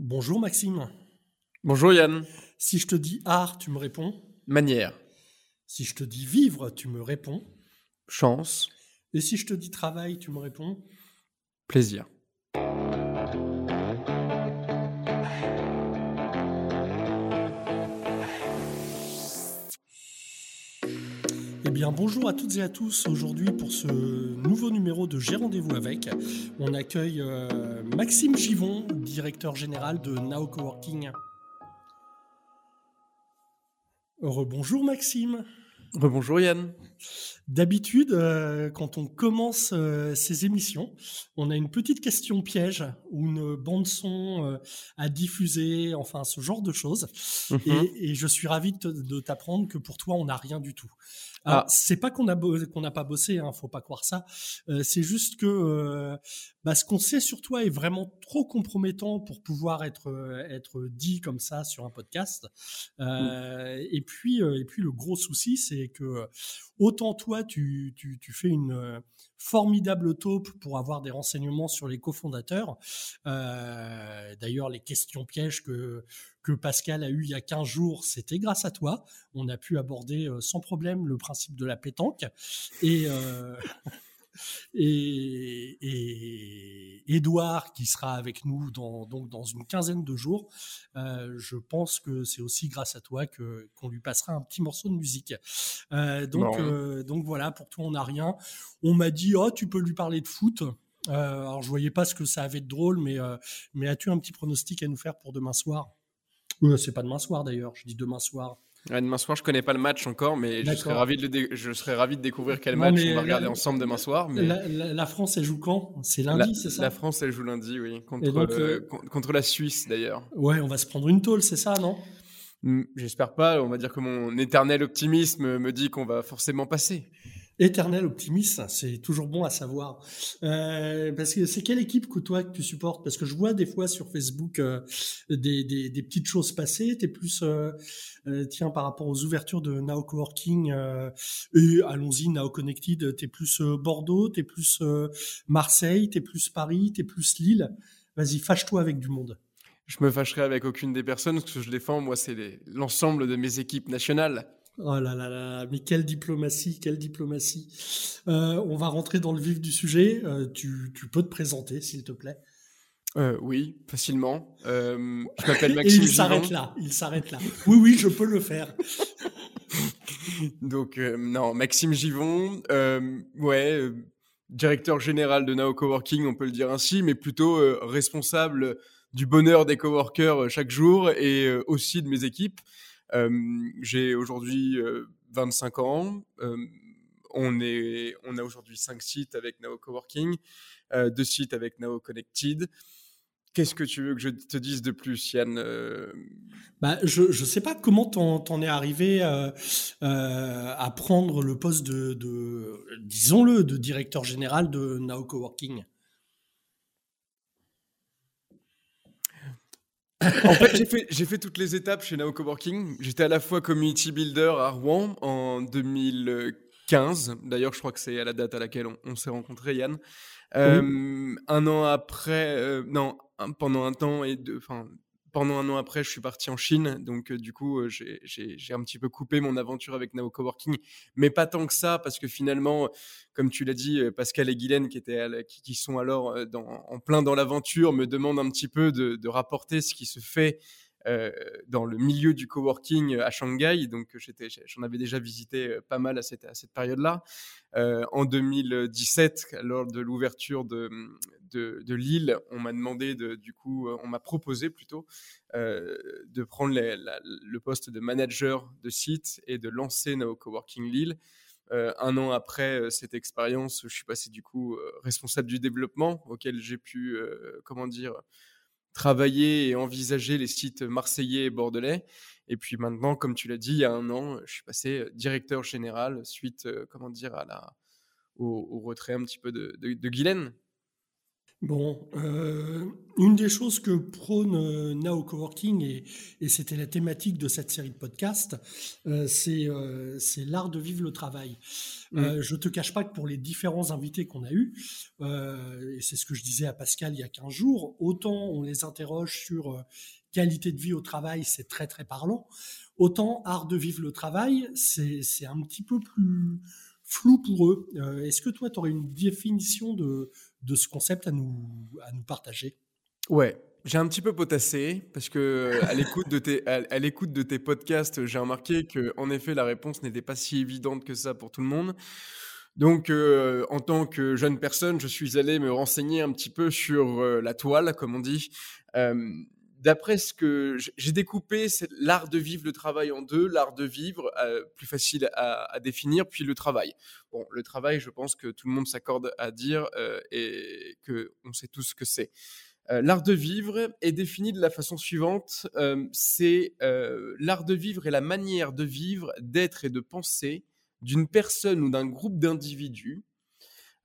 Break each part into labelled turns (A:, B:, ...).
A: Bonjour Maxime.
B: Bonjour Yann.
A: Si je te dis art, tu me réponds
B: Manière.
A: Si je te dis vivre, tu me réponds
B: Chance.
A: Et si je te dis travail, tu me réponds
B: Plaisir.
A: Bien, bonjour à toutes et à tous. Aujourd'hui, pour ce nouveau numéro de J'ai rendez-vous avec, on accueille euh, Maxime Givon, directeur général de Now Coworking. Rebonjour Maxime.
B: Rebonjour Yann.
A: D'habitude, euh, quand on commence euh, ces émissions, on a une petite question piège ou une bande son euh, à diffuser, enfin ce genre de choses.
B: Mhm.
A: Et, et je suis ravi de t'apprendre que pour toi, on n'a rien du tout.
B: Ah.
A: c'est pas qu'on a qu'on n'a pas bossé, hein, faut pas croire ça. Euh, c'est juste que euh, bah, ce qu'on sait sur toi est vraiment trop compromettant pour pouvoir être euh, être dit comme ça sur un podcast. Euh, Et puis euh, et puis le gros souci, c'est que autant toi tu tu, tu fais une euh, formidable taupe pour avoir des renseignements sur les cofondateurs. Euh, D'ailleurs, les questions pièges que que Pascal a eu il y a 15 jours, c'était grâce à toi. On a pu aborder euh, sans problème le principe de la pétanque. Et, euh, et, et Edouard, qui sera avec nous dans, donc dans une quinzaine de jours, euh, je pense que c'est aussi grâce à toi que qu'on lui passera un petit morceau de musique. Euh, donc,
B: Bon.
A: euh, donc voilà, pour toi, on n'a rien. On m'a dit, oh, tu peux lui parler de foot. Alors, je voyais pas ce que ça avait de drôle, mais, mais as-tu un petit pronostic à nous faire pour demain soir? C'est pas demain soir d'ailleurs, je dis demain soir.
B: Ouais, demain soir, je connais pas le match encore, mais je serais, ravi de le dé- je serais ravi de découvrir quel
A: Non,
B: match on va regarder
A: la-
B: ensemble demain soir. Mais
A: La, la- la France, elle joue quand? C'est lundi, c'est ça?
B: la France, elle joue lundi, oui, contre,
A: Et donc,
B: euh,
A: euh,
B: con- contre la Suisse d'ailleurs.
A: Ouais, on va se prendre une tôle, c'est ça, non?
B: Hmm, J'espère pas. On va dire que mon éternel optimisme me dit qu'on va forcément passer.
A: Éternel optimiste, c'est toujours bon à savoir. Euh, parce que c'est quelle équipe que toi que tu supportes? Parce que je vois des fois sur Facebook euh, des, des, des petites choses passer. T'es plus, euh, euh, tiens, par rapport aux ouvertures de Now Coworking euh, et allons-y, Now Connected. T'es plus Bordeaux, t'es plus Marseille, t'es plus Paris, t'es plus Lille. Vas-y, fâche-toi avec du monde.
B: Je me fâcherai avec aucune des personnes. Ce que je défends, moi, c'est l'ensemble de mes équipes nationales.
A: Oh là là là, mais quelle diplomatie, quelle diplomatie. Euh, on va rentrer dans le vif du sujet. Euh, tu, tu peux te présenter, s'il te plaît.
B: Euh, oui, facilement. Je m'appelle
A: Et
B: Maxime
A: il s'arrête
B: Givon.
A: là, il s'arrête là. Oui, oui, je peux le faire.
B: Donc, non, Maxime Givon, ouais, directeur général de Nao Coworking, on peut le dire ainsi, mais plutôt responsable du bonheur des coworkers chaque jour et aussi de mes équipes. J'ai aujourd'hui euh, 25 ans. On, est, on a aujourd'hui 5 sites avec Nao Coworking, euh, 2 sites avec Nao Connected. Qu'est-ce que tu veux que je te dise de plus, Yann
A: Bah, je je sais pas comment t'en t'en es arrivé euh, à prendre le poste de, disons-le, de directeur général de Now Coworking.
B: En fait, j'ai fait, toutes les étapes chez Nao Coworking. J'étais à la fois community builder à Rouen en 2015. D'ailleurs, je crois que c'est à la date à laquelle on, on s'est rencontrés, Yann. Euh, Un an après, euh, non, un- pendant un temps et deux, enfin, pendant un an après, je suis parti en Chine. Donc, euh, du coup, euh, j'ai- un petit peu coupé mon aventure avec Nao Coworking, mais pas tant que ça, parce que finalement, comme tu l'as dit, euh, Pascal et Guylaine, qui, sont alors euh, en plein dans l'aventure, me demandent un petit peu de, rapporter ce qui se fait euh, dans le milieu du coworking à Shanghai. Donc, j'en avais déjà visité euh, pas mal à cette, période-là. Euh, en 2017, lors de l'ouverture de, Lille, on m'a demandé, de, du coup, euh, on m'a proposé plutôt euh, de prendre le poste de manager de site et de lancer Nao Coworking Lille. Euh, un an après euh, cette expérience, je suis passé du coup euh, responsable du développement, auquel j'ai pu, euh, comment dire, travailler et envisager les sites marseillais et bordelais. Et puis maintenant, comme tu l'as dit, il y a un an, je suis passé euh, directeur général suite, euh, comment dire, à la, au, retrait un petit peu de, de, de Guylaine.
A: Bon, euh, une des choses que prône euh, Now Coworking, et, et c'était la thématique de cette série de podcasts, euh, c'est l'art de vivre le travail. Mmh. je te cache pas que pour les différents invités qu'on a eus, et c'est ce que je disais à Pascal il y a 15 jours, autant on les interroge sur qualité de vie au travail, c'est très très parlant, autant art de vivre le travail, c'est un petit peu plus flou pour eux. Est-ce que toi, tu aurais une définition de de ce concept à nous, à nous partager
B: Ouais, j'ai un petit peu potassé parce que à l'écoute de tes à, l'écoute de tes podcasts, j'ai remarqué que en effet la réponse n'était pas si évidente que ça pour tout le monde. Donc, euh, en tant que jeune personne, je suis allé me renseigner un petit peu sur euh, la toile, comme on dit. Euh, d'après ce que j'ai découpé, c'est l'art de vivre le travail en deux, l'art de vivre, euh, plus facile à, définir, puis le travail. Bon, le travail, je pense que tout le monde s'accorde à dire euh, et que on sait tous ce que c'est. Euh, l'art de vivre est défini de la façon suivante c'est l'art de vivre et la manière de vivre, d'être et de penser d'une personne ou d'un groupe d'individus.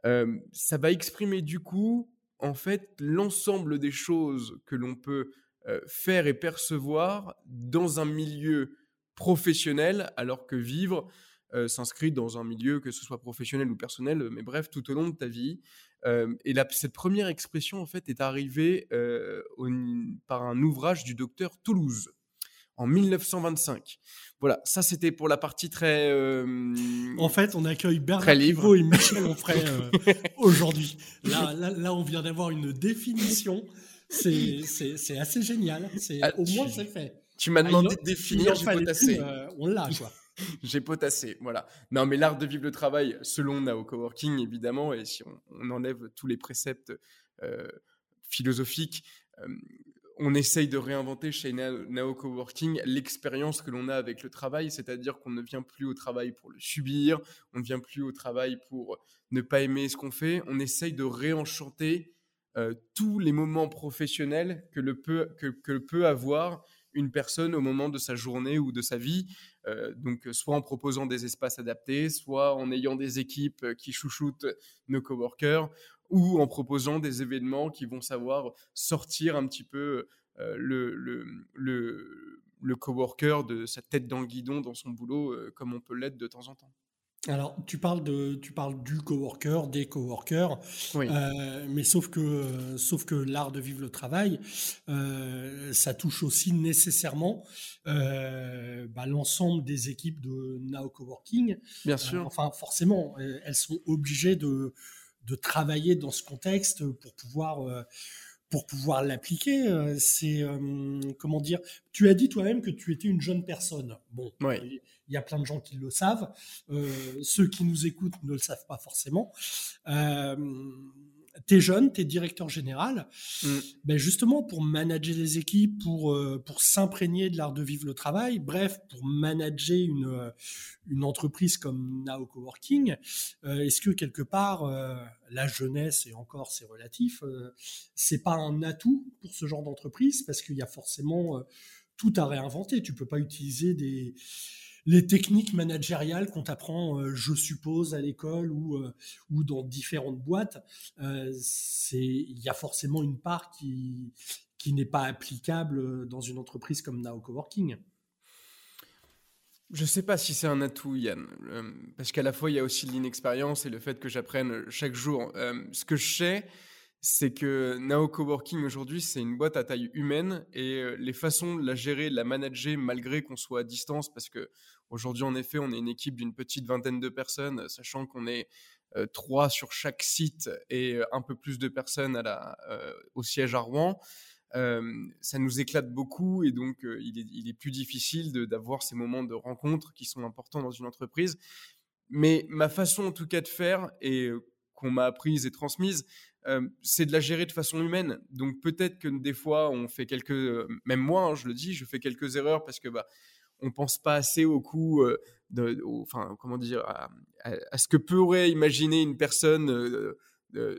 B: ça va exprimer du coup en fait l'ensemble des choses que l'on peut faire et percevoir dans un milieu professionnel, alors que vivre euh, s'inscrit dans un milieu, que ce soit professionnel ou personnel, mais bref, tout au long de ta vie. Euh, et cette première expression, en fait, est arrivée par un ouvrage du docteur Toulouse en 1925. Voilà, ça c'était pour la partie très.
A: En fait, on accueille Bernard Livre et Michel Onfray aujourd'hui. Là, là, là, on vient d'avoir une définition c'est assez génial. Ah, au moins, c'est fait.
B: Tu m'as ah, demandé de définir, j'ai potassé.
A: Euh, on l'a, quoi.
B: j'ai potassé, voilà. Non, mais l'art de vivre le travail, selon Nao Coworking, évidemment, et si on, enlève tous les préceptes euh, philosophiques, euh, on essaye de réinventer chez Nao, Coworking l'expérience que l'on a avec le travail, c'est-à-dire qu'on ne vient plus au travail pour le subir, on ne vient plus au travail pour ne pas aimer ce qu'on fait, on essaye de réenchanter euh, tous les moments professionnels que, le peut, que, peut avoir une personne au moment de sa journée ou de sa vie. Euh, donc, soit en proposant des espaces adaptés, soit en ayant des équipes qui chouchoutent nos coworkers, ou en proposant des événements qui vont savoir sortir un petit peu euh, le, le, le, le, coworker de sa tête dans le guidon dans son boulot, comme on peut l'être de temps en temps.
A: Alors, tu parles, de, tu parles du coworker, des coworkers, euh, mais sauf que, sauf que l'art de vivre le travail, euh, ça touche aussi nécessairement euh, bah, l'ensemble des équipes de Now Coworking.
B: Bien sûr.
A: enfin, forcément, elles sont obligées de, de travailler dans ce contexte pour pouvoir pour pouvoir l'appliquer. C'est comment dire Tu as dit toi-même que tu étais une jeune personne. Bon,
B: oui.
A: Il y a plein de gens qui le savent. Euh, ceux qui nous écoutent ne le savent pas forcément. Euh, tu es jeune, tu es directeur général. Mm. Ben justement, pour manager les équipes, pour, euh, pour s'imprégner de l'art de vivre le travail, bref, pour manager une, une entreprise comme Now Coworking, est-ce que quelque part, la jeunesse, et encore c'est relatif, c'est pas un atout pour ce genre d'entreprise? Parce qu'il y a forcément tout à réinventer. Tu peux pas utiliser des les techniques managériales qu'on t'apprend, euh, je suppose, à l'école ou, euh, ou dans différentes boîtes, euh, il y a forcément une part qui, qui n'est pas applicable dans une entreprise comme Now Coworking.
B: Je ne sais pas si c'est un atout, Yann, parce qu'à la fois, il y a aussi l'inexpérience et le fait que j'apprenne chaque jour. ce que je sais, c'est que Nao Coworking aujourd'hui, c'est une boîte à taille humaine et euh, les façons de la gérer, de la manager malgré qu'on soit à distance, parce que aujourd'hui, en effet, on est une équipe d'une petite vingtaine de personnes, sachant qu'on est euh, trois sur chaque site et euh, un peu plus de personnes à la, au siège à Rouen. ça nous éclate beaucoup et donc il, est, il, est, plus difficile d'avoir ces moments de rencontre qui sont importants dans une entreprise. Mais ma façon en tout cas de faire et qu'on m'a apprise et transmise, c'est de la gérer de façon humaine. Donc peut-être que des fois, on fait quelques, même moi, hein, je le dis, je fais quelques erreurs parce que bah, on pense pas assez au coup, de, enfin comment dire, à, ce que pourrait imaginer une personne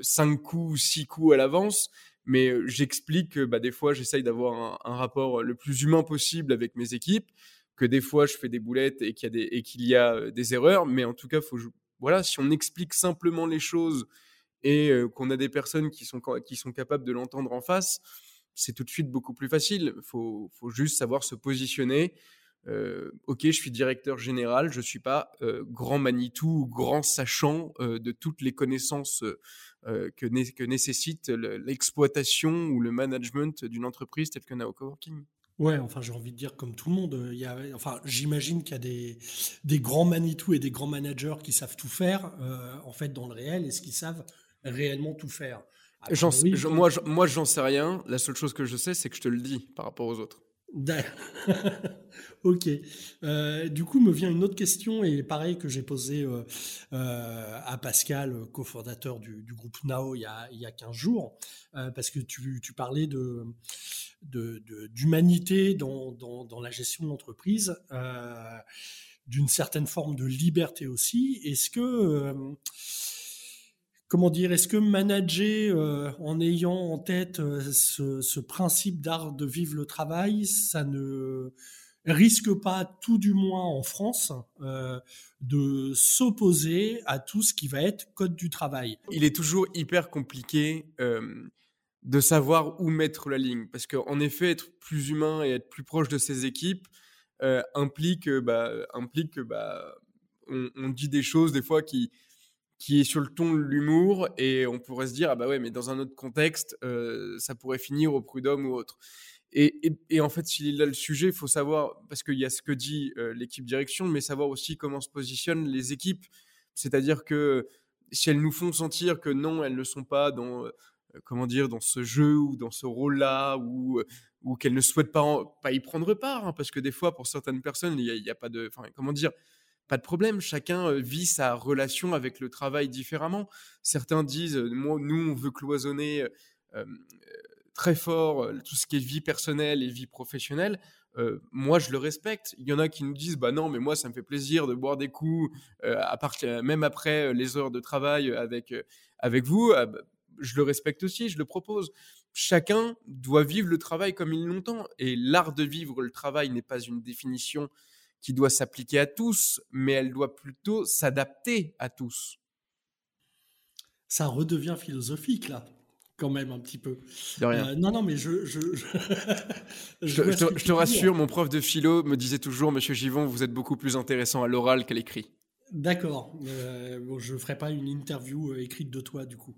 B: cinq coups, six coups à l'avance. Mais j'explique que bah, des fois, j'essaye d'avoir un, rapport le plus humain possible avec mes équipes, que des fois, je fais des boulettes et qu'il y a des, et qu'il y a des erreurs. Mais en tout cas, faut, voilà, si on explique simplement les choses et qu'on a des personnes qui sont, qui sont capables de l'entendre en face, c'est tout de suite beaucoup plus facile. Il faut, faut, juste savoir se positionner. ok, je suis directeur général, je ne suis pas grand Manitou ou grand sachant de toutes les connaissances que, nécessite l'exploitation ou le management d'une entreprise telle que Nao Coworking.
A: Ouais, enfin, j'ai envie de dire comme tout le monde. Il y a, enfin, j'imagine qu'il y a des, des grands Manitou et des grands managers qui savent tout faire, en fait, dans le réel, est-ce qu'ils savent réellement tout faire
B: Moi, moi, j'en sais rien. La seule chose que je sais, c'est que je te le dis par rapport aux autres.
A: ok. Euh, du coup, me vient une autre question, et pareil que j'ai posé euh, euh, à Pascal, cofondateur du, du, groupe NAO, il y a, il y a 15 jours, parce que tu, tu parlais de, d'humanité dans, dans, dans, la gestion de l'entreprise, d'une certaine forme de liberté aussi. Est-ce que comment dire, est-ce que manager euh, en ayant en tête euh, ce, principe d'art de vivre le travail, ça ne risque pas, tout du moins en France, euh, de s'opposer à tout ce qui va être code du travail?
B: Il est toujours hyper compliqué de savoir où mettre la ligne, parce qu'en effet, être plus humain et être plus proche de ses équipes implique, bah, implique que bah, on dit des choses des fois qui qui est sur le ton de l'humour et on pourrait se dire ah bah ouais mais dans un autre contexte euh, ça pourrait finir au prud'homme ou autre. Et, et, en fait s'il a le sujet il faut savoir parce qu'il y a ce que dit euh, l'équipe direction mais savoir aussi comment se positionnent les équipes. C'est-à-dire que si elles nous font sentir que non elles ne sont pas dans euh, comment dire dans ce jeu ou dans ce rôle là ou ou qu'elles ne souhaitent pas pas y prendre part hein, parce que des fois pour certaines personnes il n'y a, a, pas de comment dire pas de problème, chacun vit sa relation avec le travail différemment. Certains disent, moi, nous, on veut cloisonner très fort tout ce qui est vie personnelle et vie professionnelle. moi, je le respecte. Il y en a qui nous disent, bah non, mais moi, ça me fait plaisir de boire des coups, part, même après les heures de travail avec, avec vous. Ah bah, je le respecte aussi, je le propose. Chacun doit vivre le travail comme il l'entend. Et l'art de vivre le travail n'est pas une définition qui doit s'appliquer à tous, mais elle doit plutôt s'adapter à tous.
A: Ça redevient philosophique là, quand même un petit peu.
B: De rien.
A: Euh, non, non, mais je.
B: Je, je, te, rassure, mon prof de philo me disait toujours, Monsieur Givon, vous êtes beaucoup plus intéressant à l'oral qu'à l'écrit.
A: D'accord. Euh, bon, je ne ferai pas une interview euh, écrite de toi, du coup.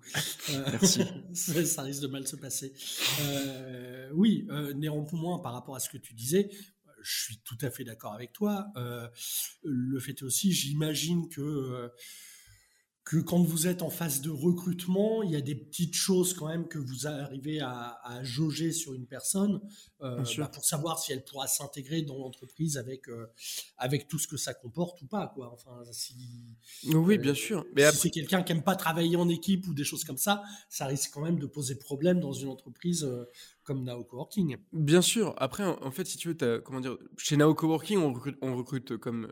B: Merci.
A: ça, risque de mal se passer. oui, néanmoins, par rapport à ce que tu disais, je suis tout à fait d'accord avec toi. Euh, le fait aussi, j'imagine que euh, que quand vous êtes en phase de recrutement, il y a des petites choses quand même que vous arrivez à, jauger sur une personne euh, bah, pour savoir si elle pourra s'intégrer dans l'entreprise avec avec tout ce que ça comporte ou pas quoi. Enfin, si
B: oui, bien sûr.
A: Mais si c'est quelqu'un qui aime pas travailler en équipe ou des choses comme ça, ça risque quand même de poser problème dans une entreprise comme Nao Coworking.
B: Bien sûr. Après, en, fait, si tu veux, comment dire, chez Nao Coworking, on recrute, on recrute comme,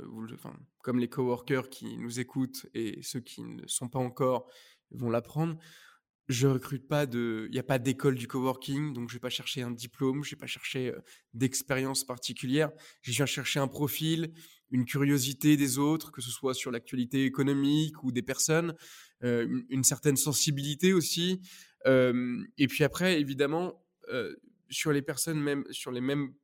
B: les coworkers qui nous écoutent et ceux qui ne sont pas encore vont l'apprendre. Je recrute pas de, il n'y a pas d'école du coworking, donc je vais pas chercher un diplôme, je vais pas chercher euh, d'expérience particulière. Je viens chercher un profil, une curiosité des autres, que ce soit sur l'actualité économique ou des personnes, euh, une, certaine sensibilité aussi. Euh, et puis après, évidemment, euh, sur les personnes, même sur les mêmes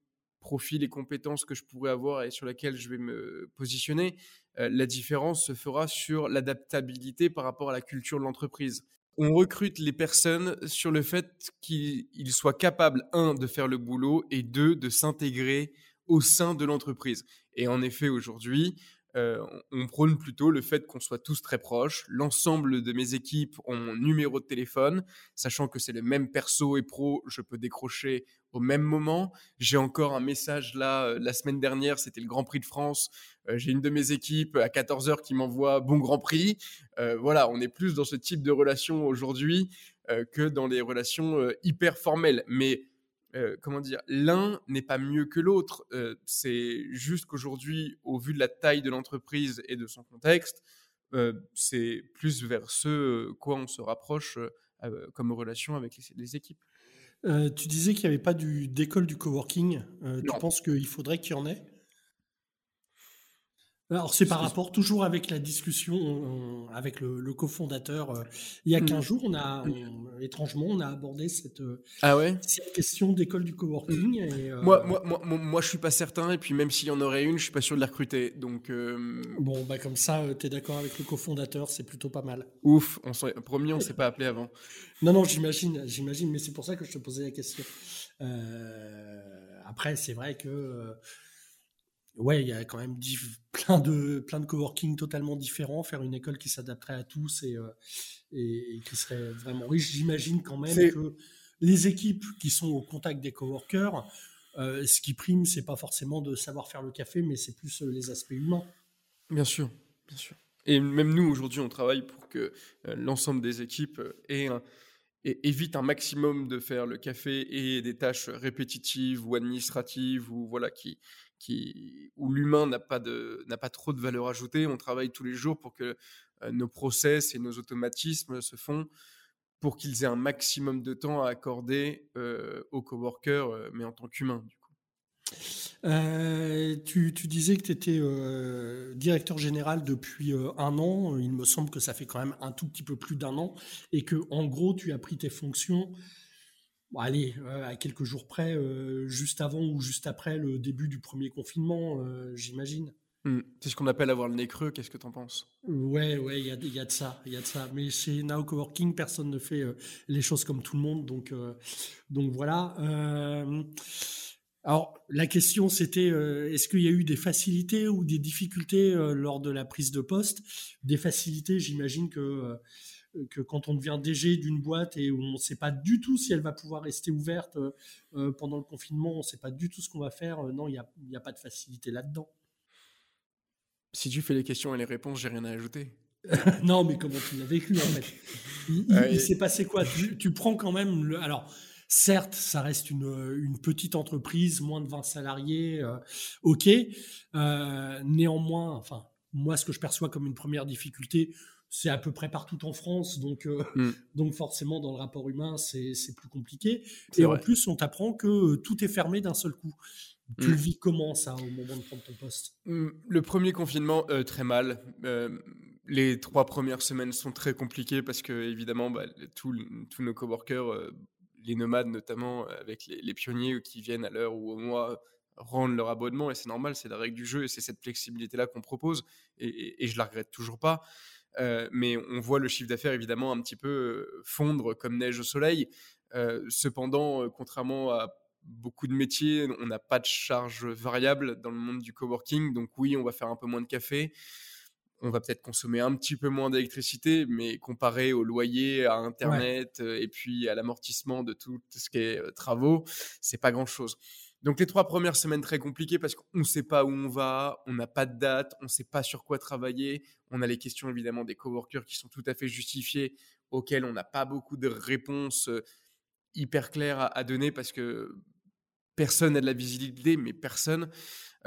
B: profils et compétences que je pourrais avoir et sur lesquels je vais me positionner, euh, la différence se fera sur l'adaptabilité par rapport à la culture de l'entreprise. On recrute les personnes sur le fait qu'ils soient capables, un, de faire le boulot et deux, de s'intégrer au sein de l'entreprise. Et en effet, aujourd'hui, euh, on prône plutôt le fait qu'on soit tous très proches. L'ensemble de mes équipes ont mon numéro de téléphone, sachant que c'est le même perso et pro, je peux décrocher au même moment. J'ai encore un message là, euh, la semaine dernière, c'était le Grand Prix de France. Euh, j'ai une de mes équipes à 14h qui m'envoie bon Grand Prix. voilà, on est plus dans ce type de relation aujourd'hui que dans les relations hyper formelles. Mais euh, comment dire, l'un n'est pas mieux que l'autre. Euh, c'est juste qu'aujourd'hui, au vu de la taille de l'entreprise et de son contexte, euh, c'est plus vers ce quoi on se rapproche comme relation avec les, équipes.
A: tu disais qu'il n'y avait pas d'école du coworking. tu penses qu'il faudrait qu'il y en ait? Alors c'est par rapport toujours avec la discussion avec le, cofondateur. Euh, il y a 15 mmh. jours, on a étrangement on a abordé cette, euh,
B: ah ouais?
A: cette question d'école du coworking. Et,
B: euh, moi, moi, moi, moi, je suis pas certain et puis même s'il y en aurait une, je suis pas sûr de la recruter. Donc
A: bon bah comme ça, tu es d'accord avec le cofondateur, c'est plutôt pas mal.
B: Ouf, on promis, on s'est pas appelé avant.
A: Non non, j'imagine, j'imagine, mais c'est pour ça que je te posais la question. après, c'est vrai que ouais, il y a quand même plein de plein de coworking totalement différents, faire une école qui s'adapterait à tous et, euh, et, qui serait vraiment riche. J'imagine quand même que les équipes qui sont au contact des coworkers, euh, ce qui prime, c'est pas forcément de savoir faire le café, mais c'est plus euh, les aspects humains.
B: Bien sûr, bien sûr. Et même nous aujourd'hui, on travaille pour que l'ensemble des équipes ait un, et évite un maximum de faire le café et des tâches répétitives ou administratives ou voilà qui où l'humain n'a pas, de, n'a pas trop de valeur ajoutée. On travaille tous les jours pour que euh, nos process et nos automatismes se font pour qu'ils aient un maximum de temps à accorder euh, aux coworkers, euh, mais en tant qu'humain.
A: Tu, tu, disais que tu étais directeur général depuis un an. Il me semble que ça fait quand même un tout petit peu plus d'un an et que en gros tu as pris tes fonctions allez, euh, à quelques jours près, euh, juste avant ou juste après le début du premier confinement, euh, j'imagine.
B: Hmm. C'est ce qu'on appelle avoir le nez creux. Qu'est-ce que tu en penses?
A: Ouais, ouais, il y a, y a, de ça, il y a de ça. Mais chez Now Coworking, personne ne fait les choses comme tout le monde, donc donc voilà. alors la question c'était est-ce qu'il y a eu des facilités ou des difficultés lors de la prise de poste? Des facilités, j'imagine que que quand on devient DG d'une boîte et où on ne sait pas du tout si elle va pouvoir rester ouverte euh, euh, pendant le confinement, on ne sait pas du tout ce qu'on va faire, euh, non, il n'y a, a, pas de facilité là-dedans.
B: Si tu fais les questions et les réponses, j'ai rien à ajouter.
A: non, mais comment tu l'as vécu en fait? Il, s'est passé quoi? Tu, prends quand même le. Alors, certes, ça reste une, une petite entreprise, moins de 20 salariés, ok. néanmoins, enfin, moi, ce que je perçois comme une première difficulté, c'est à peu près partout en France, donc, euh, mm. donc forcément dans le rapport humain, c'est plus compliqué. Et en plus, on t'apprend que euh, tout est fermé d'un seul coup. Tu mm. le vis comment ça au moment de prendre ton poste?
B: Mm, Le premier confinement, euh, très mal. les trois premières semaines sont très compliquées parce que évidemment, bah, tous nos coworkers, les nomades notamment, avec les, pionniers qui viennent à l'heure ou au mois, rendent leur abonnement et c'est normal, c'est la règle du jeu et c'est cette flexibilité-là qu'on propose et, et, et, je la regrette toujours pas. Euh, mais on voit le chiffre d'affaires évidemment un petit peu euh, fondre comme neige au soleil. Euh, cependant, contrairement à beaucoup de métiers, on n'a pas de charge variable dans le monde du coworking. Donc oui, on va faire un peu moins de café. On va peut-être consommer un petit peu moins d'électricité, mais comparé au loyer, à Internet et puis à l'amortissement de tout ce qui est travaux, c'est pas grand-chose. Donc les trois premières semaines très compliquées parce qu'on ne sait pas où on va, on n'a pas de date, on ne sait pas sur quoi travailler. On a les questions évidemment des coworkers qui sont tout à fait justifiées, auxquelles on n'a pas beaucoup de réponses euh, hyper claires à, donner parce que personne n'a de la visibilité, mais personne.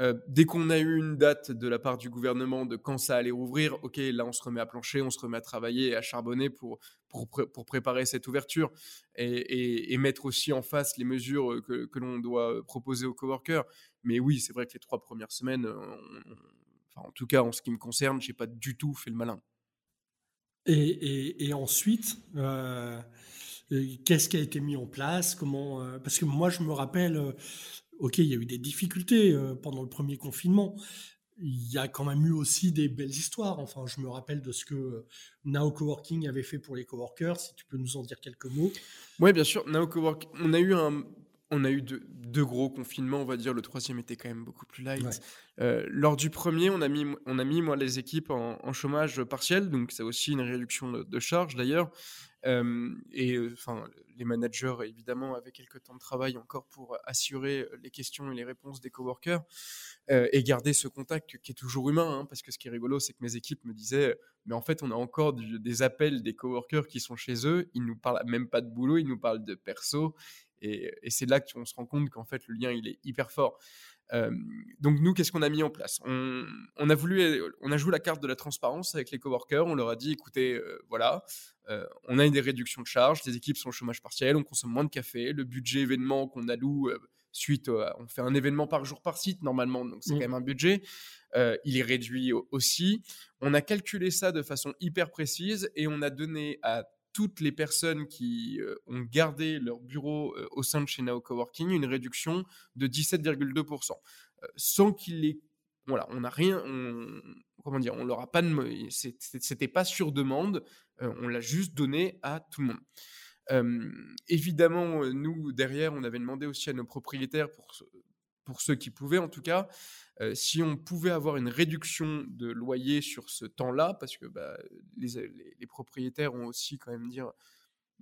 B: Euh, dès qu'on a eu une date de la part du gouvernement de quand ça allait ouvrir, ok, là on se remet à plancher, on se remet à travailler et à charbonner pour, pour, préparer cette ouverture et, et, mettre aussi en face les mesures euh, que, que l'on doit euh, proposer aux coworkers. Mais oui, c'est vrai que les trois premières semaines, enfin, en tout cas en ce qui me concerne, j'ai pas du tout fait le malin.
A: Et, et ensuite, qu'est-ce qui a été mis en place? Comment Parce que moi, je me rappelle ok, il y a eu des difficultés euh, pendant le premier confinement. Il y a quand même eu aussi des belles histoires. Enfin, je me rappelle de ce que euh, Now Coworking avait fait pour les coworkers. Si tu peux nous en dire quelques mots.
B: Oui, bien sûr. Now Coworking, on a eu un, on a eu deux, gros confinements, on va dire. Le troisième était quand même beaucoup plus light. Euh, lors du premier, on a mis, on a mis moi, les équipes en, chômage partiel, donc c'est aussi une réduction de, de charges d'ailleurs. Et enfin, les managers, évidemment, avaient quelques temps de travail encore pour assurer les questions et les réponses des coworkers et garder ce contact qui est toujours humain. Hein, parce que ce qui est rigolo, c'est que mes équipes me disaient Mais en fait, on a encore des appels des coworkers qui sont chez eux. Ils nous parlent même pas de boulot, ils nous parlent de perso. Et, et c'est là qu'on se rend compte qu'en fait, le lien, il est hyper fort donc nous, qu'est-ce qu'on a mis en place? On, a voulu, on a joué la carte de la transparence avec les coworkers. On leur a dit, écoutez, voilà, on a des réductions de charges, les équipes sont au chômage partiel, on consomme moins de café, le budget événement qu'on alloue suite, on fait un événement par jour par site normalement, donc c'est
A: Mmh.
B: quand même un budget. Euh, il est réduit au- aussi. On a calculé ça de façon hyper précise et on a donné à toutes les personnes qui euh, ont gardé leur bureau euh, au sein de chez Nao Coworking une réduction de 17,2%. Euh, sans qu'il les... Voilà, on n'a rien... Comment dire On leur a pas... de- C'était pas sur demande, on l'a juste donné à tout le monde. Évidemment, nous, derrière, on avait demandé aussi à nos propriétaires, pour, pour ceux qui pouvaient en tout cas, euh, si on pouvait avoir une réduction de loyer sur ce temps-là, parce que bah, les, les- les propriétaires ont aussi quand même dire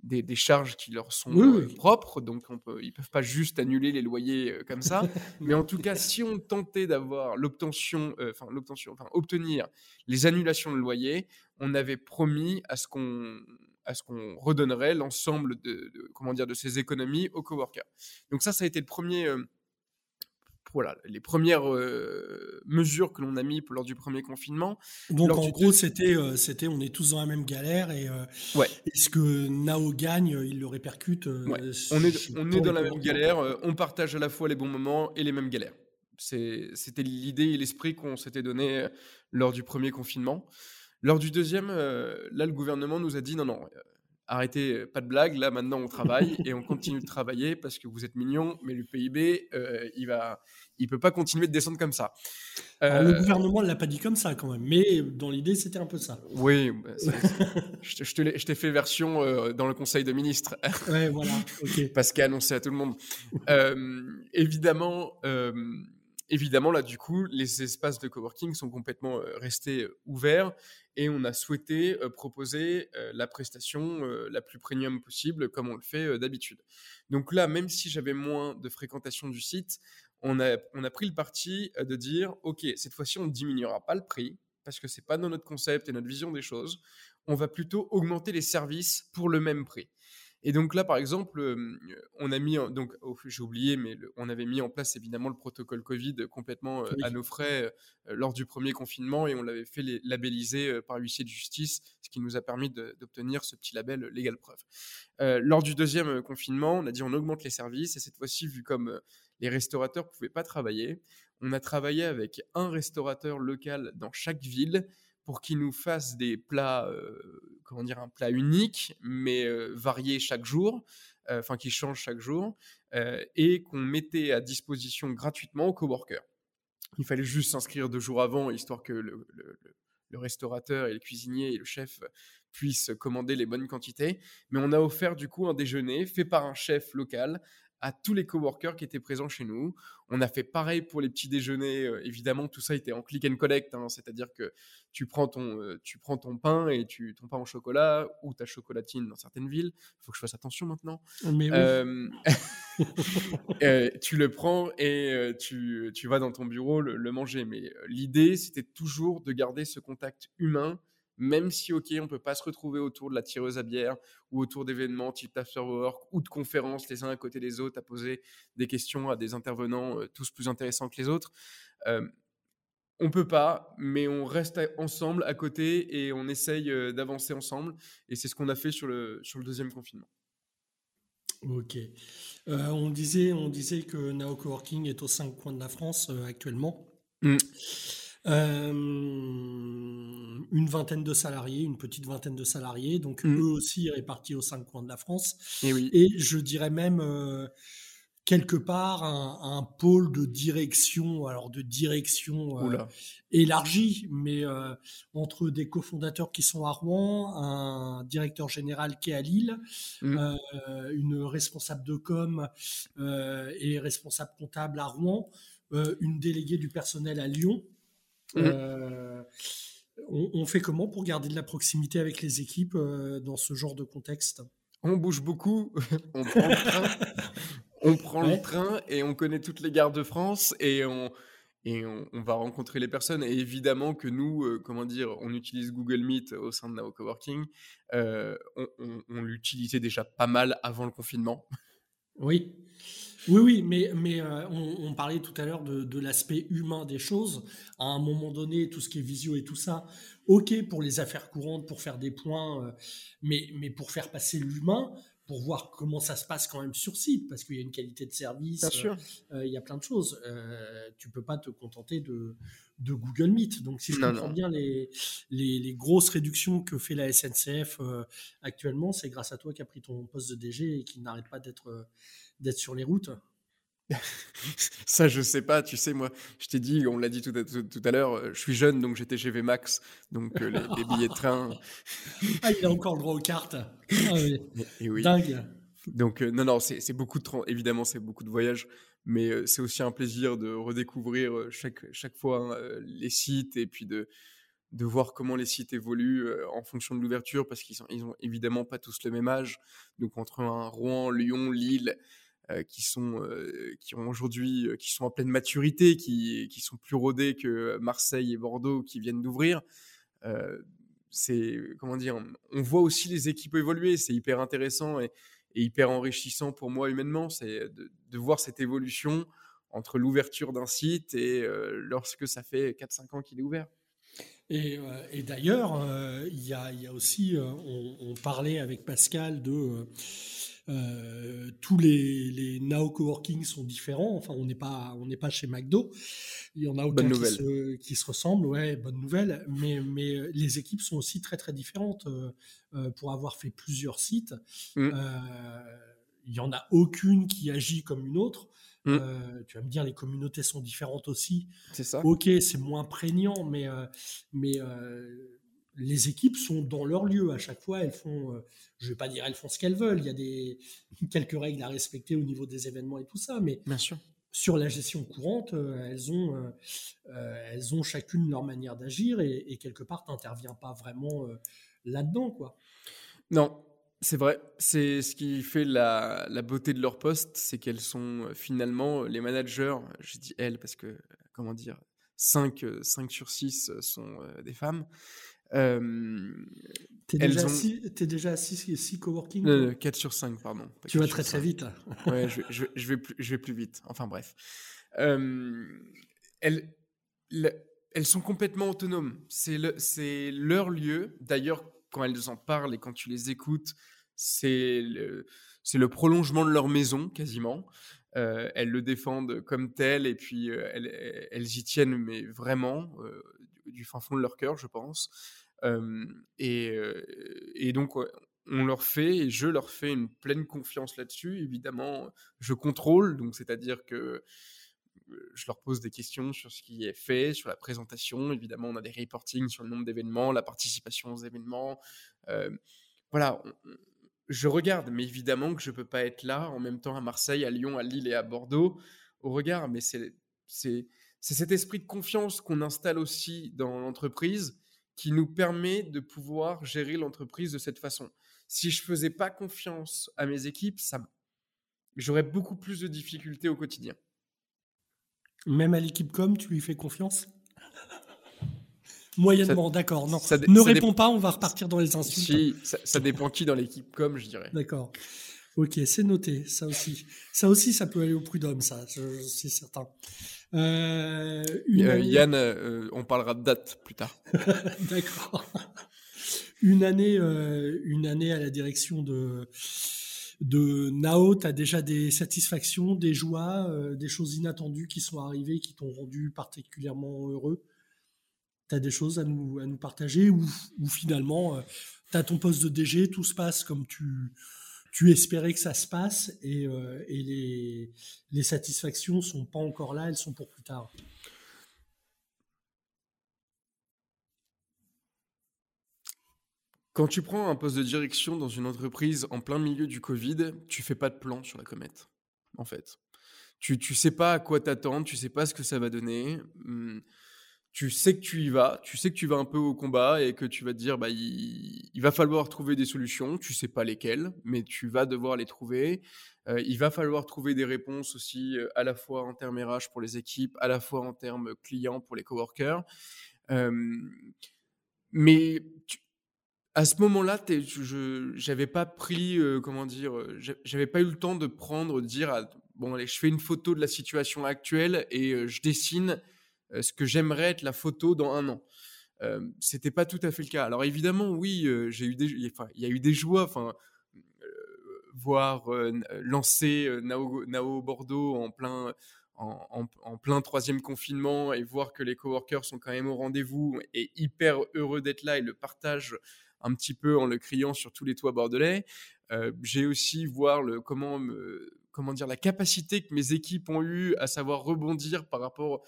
B: des, des charges qui leur sont
A: Oui,
B: euh, propres, donc on peut, ils peuvent pas juste annuler les loyers euh, comme ça. Mais en tout cas, si on tentait d'avoir l'obtention, euh, enfin l'obtention, enfin obtenir les annulations de loyer, on avait promis à ce qu'on à ce qu'on redonnerait l'ensemble de, de- comment dire de ces économies aux coworkers. Donc ça, ça a été le premier euh, voilà, les premières euh, mesures que l'on a mis lors du premier confinement.
A: Donc en gros, c'était, euh, c'était, on est tous dans la même galère et euh,
B: Ouais.
A: est-ce que Nao gagne, il le répercute
B: Ouais. On est, on est dans la même galère, on partage à la fois les bons moments et les mêmes galères. C'est- C'était l'idée et l'esprit qu'on s'était donné lors du premier confinement. Lors du deuxième, là, le gouvernement nous a dit non, non, arrêtez, euh, pas de blague, là, maintenant, on travaille et on continue de travailler parce que vous êtes mignons, mais le PIB, euh, il va, il peut pas continuer de descendre comme ça.
A: Alors, le
B: Euh,
A: gouvernement ne l'a pas dit comme ça quand même, mais dans l'idée, c'était un peu ça.
B: oui, bah, je je te l'ai- je t'ai fait version euh, dans le Conseil de ministres.
A: Ouais, voilà, ok.
B: parce qu'à annoncé à tout le monde. Euh, évidemment, euh, évidemment, là, du coup, les espaces de coworking sont complètement restés ouverts et on a souhaité proposer la prestation la plus premium possible, comme on le fait d'habitude. Donc là, même si j'avais moins de fréquentation du site, on a, on a pris le parti de dire, OK, cette fois-ci, on ne diminuera pas le prix parce que c'est pas dans notre concept et notre vision des choses. On va plutôt augmenter les services pour le même prix. Et donc là, par exemple, on a mis, donc oh, j'ai oublié, mais le- on avait mis en place évidemment le protocole Covid complètement euh,
A: Oui.
B: à nos frais euh, lors du premier confinement et on l'avait fait les- labelliser euh, par l'huissier de justice, ce qui nous a permis d'obtenir ce petit label légal preuve. Lors du deuxième confinement, on a dit on augmente les services et cette fois-ci, vu comme les restaurateurs pouvaient pas travailler, on a travaillé avec un restaurateur local dans chaque ville pour qu'il nous fasse des plats, euh, comment dire, un plat unique, mais euh, varié chaque jour, euh, enfin qui change chaque jour, et qu'on mettait à disposition gratuitement aux coworkers. Il fallait juste s'inscrire deux jours avant, histoire que le- le restaurateur et le cuisinier et le chef puissent commander les bonnes quantités. Mais on a offert du coup un déjeuner fait par un chef local à tous les coworkers qui étaient présents chez nous. On a fait pareil pour les petits déjeuners. euh, évidemment, tout ça était en click and collect, hein, c'est-à-dire que tu prends ton, euh, tu prends ton pain et tu, ton pain au chocolat ou ta chocolatine dans certaines villes. Il faut que je fasse attention maintenant.
A: Mais oui.
B: Euh, euh, tu le prends et tu, tu vas dans ton bureau le, le manger. Mais l'idée, c'était toujours de garder ce contact humain, même si, ok, on peut pas se retrouver autour de la tireuse à bière ou autour d'événements type after work ou de conférences les uns à côté des autres à poser des questions à des intervenants euh, tous plus intéressants que les autres. Euh, on peut pas, mais on reste ensemble à côté et on essaye euh, d'avancer ensemble. Et c'est ce qu'on a fait sur le, sur le deuxième confinement.
A: Ok. Euh, on disait, on disait que Nao Coworking est aux cinq coins de la France euh, actuellement.
B: Mm.
A: Euh, une vingtaine de salariés, une petite vingtaine de salariés, donc
B: Mm.
A: eux aussi répartis aux cinq coins de la France.
B: Et oui.
A: Et je dirais même euh, quelque part un, un pôle de direction, alors de direction euh, élargie, mais euh, entre des cofondateurs qui sont à Rouen, un directeur général qui est à Lille,
B: Mm.
A: euh, une responsable de com et responsable comptable à Rouen, une déléguée du personnel à Lyon.
B: Mhm.
A: On, on fait comment pour garder de la proximité avec les équipes euh, dans ce genre de contexte?
B: On bouge beaucoup, on prend le train, on prend
A: Ouais.
B: le train et on connaît toutes les gares de France et on, et on, on va rencontrer les personnes. Et évidemment que nous, euh, comment dire, on utilise Google Meet au sein de Nao Coworking. Euh, on on- on l'utilisait déjà pas mal avant le confinement.
A: Oui, oui, oui, mais, mais euh, on, on parlait tout à l'heure de, de l'aspect humain des choses. À un moment donné, tout ce qui est visio et tout ça, ok pour les affaires courantes, pour faire des points, euh, mais, mais pour faire passer l'humain, pour voir comment ça se passe quand même sur site, parce qu'il y a une qualité de service, il y a plein de choses. tu peux pas te contenter de, de Google Meet. Donc, si je comprends bien les, les, grosses réductions que fait la SNCF actuellement, c'est grâce à toi qui as pris ton poste de DG et qui n'arrête pas d'être d'être sur les routes.
B: Ça, je sais pas. Tu sais, moi, je t'ai dit, on l'a dit tout à, tout, à l'heure, euh, je suis jeune, donc j'étais chez VMAX, donc euh, les, billets de train.
A: ah, il a encore le droit aux cartes. Ah,
B: et, oui. Dingue. Donc, euh, non, non, c'est beaucoup de évidemment, c'est beaucoup de voyages, mais c'est aussi un plaisir de redécouvrir chaque, chaque fois hein, les sites et puis de, de voir comment les sites évoluent en fonction de l'ouverture, parce qu'ils ils ont évidemment pas tous le même âge. Donc, entre un Rouen, Lyon, Lille, qui sont euh, qui ont aujourd'hui euh, qui sont en pleine maturité, qui qui sont plus rodés que Marseille et Bordeaux qui viennent d'ouvrir. c'est comment dire, on voit aussi les équipes évoluer. C'est hyper intéressant et, hyper enrichissant pour moi humainement. C'est de, voir cette évolution entre l'ouverture d'un site et lorsque ça fait 4-5 ans qu'il est ouvert.
A: Et, d'ailleurs, il y, a aussi, on, parlait avec Pascal de euh, tous les, les Now Coworking sont différents. Enfin, on n'est pas, on n'est pas chez McDo. Il y en a aucun qui se, qui se, ressemble. Ouais, bonne nouvelle. Mais, mais euh, les équipes sont aussi très très différentes. Euh, pour avoir fait plusieurs sites, mmh. il y en a aucune qui agit comme une autre. Mmh. tu vas me dire, les communautés sont différentes aussi.
B: C'est ça.
A: Ok, c'est moins prégnant, mais, mais les équipes sont dans leur lieu à chaque fois. Elles font, euh, je vais pas dire elles font ce qu'elles veulent. Il y a des quelques règles à respecter au niveau des événements et tout ça, mais
B: bien sûr.
A: Sur la gestion courante, euh, elles ont, euh, elles ont chacune leur manière d'agir et, quelque part, tu n'interviens pas vraiment là-dedans, quoi.
B: Non, c'est vrai. C'est ce qui fait la, la beauté de leur poste, c'est qu'elles sont finalement les managers. Je dis elles parce que comment dire, 5, 5 sur 6 sont des femmes.
A: Euh, T'es déjà, es déjà à 6 coworking
B: 4 sur 5, pardon.
A: Tu vas très très vite.
B: ouais, je, je, je, vais plus, je vais plus vite. Enfin bref. Euh, elles, elles sont complètement autonomes. C'est le, leur lieu. D'ailleurs, quand elles en parlent et quand tu les écoutes, c'est le, le prolongement de leur maison, quasiment. Euh, elles le défendent comme tel et puis elles, elles, y tiennent, mais vraiment, euh, du fin fond de leur cœur, je pense et, donc, on leur fait, et je leur fais une pleine confiance là-dessus. Évidemment, je contrôle, donc c'est-à-dire que je leur pose des questions sur ce qui est fait, sur la présentation. Évidemment, on a des reportings sur le nombre d'événements, la participation aux événements. voilà, je regarde, mais évidemment que je ne peux pas être là en même temps à Marseille, à Lyon, à Lille et à Bordeaux au regard. Mais c'est cet esprit de confiance qu'on installe aussi dans l'entreprise qui nous permet de pouvoir gérer l'entreprise de cette façon. Si je faisais pas confiance à mes équipes, ça, j'aurais beaucoup plus de difficultés au quotidien.
A: Même à l'équipe com, tu lui fais confiance? Moyennement, d'accord. Non, ne réponds pas, on va repartir dans les insultes.
B: Si, ça, dépend qui dans l'équipe com, je dirais.
A: D'accord. Ok, c'est noté, ça aussi. Ça aussi, ça peut aller au prud'homme, ça, c'est certain.
B: Euh, Yann, euh, on parlera de date plus tard.
A: D'accord. Une année, euh, une année à la direction de de Nao, tu as déjà des satisfactions, des joies, des choses inattendues qui sont arrivées, qui t'ont rendu particulièrement heureux? Tu as des choses à nous, à nous partager ou, ou finalement, tu as ton poste de DG, tout se passe comme tu, tu espérais que ça se passe et, euh, et les, les satisfactions sont pas encore là, elles sont pour plus tard.
B: Quand tu prends un poste de direction dans une entreprise en plein milieu du Covid, tu fais pas de plan sur la comète, en fait. Tu, tu sais pas à quoi t'attendre, tu sais pas ce que ça va donner. Tu sais que tu y vas, tu sais que tu vas un peu au combat et que tu vas te dire bah il, va falloir trouver des solutions, tu sais pas lesquelles, mais tu vas devoir les trouver. Euh, il va falloir trouver des réponses aussi euh, à la fois en termes RH pour les équipes, à la fois en termes clients pour les coworkers. Euh, mais à ce moment-là, je j'avais pas pris comment dire, j'avais pas eu le temps de prendre, de dire ah, bon allez, je fais une photo de la situation actuelle et je dessine euh, ce que j'aimerais être la photo dans un an. Euh, c'était pas tout à fait le cas. Alors évidemment, oui, euh, j'ai eu des, il y a eu des joies. Enfin, voir lancer Nao, Bordeaux en plein, en, plein troisième confinement et voir que les coworkers sont quand même au rendez-vous et hyper heureux d'être là et le partagent un petit peu en le criant sur tous les toits bordelais. J'ai aussi voir le, comment, comment dire, la capacité que mes équipes ont eu à savoir rebondir par rapport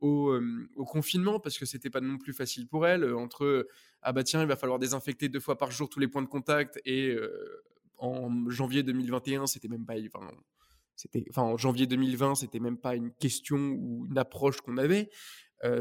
B: au, confinement parce que c'était pas non plus facile pour elles entre ah bah tiens il va falloir désinfecter deux fois par jour tous les points de contact et en janvier 2021 c'était même pas c'était en janvier 2020 c'était même pas une question ou une approche qu'on avait.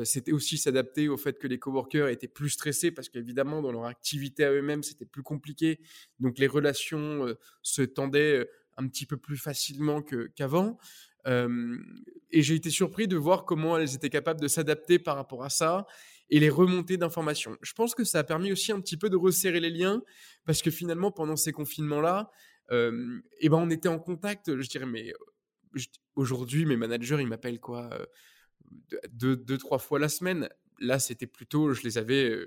B: C'était aussi s'adapter au fait que les coworkers étaient plus stressés parce qu'évidemment dans leur activité à eux-mêmes c'était plus compliqué. Donc les relations se tendaient un petit peu plus facilement qu'avant et j'ai été surpris de voir comment elles étaient capables de s'adapter par rapport à ça et les remontées d'informations. Je pense que ça a permis aussi un petit peu de resserrer les liens parce que finalement, pendant ces confinements-là, euh, ben, on était en contact, je dirais, mais aujourd'hui, mes managers, ils m'appellent quoi deux, trois fois la semaine. Là, c'était plutôt, je les avais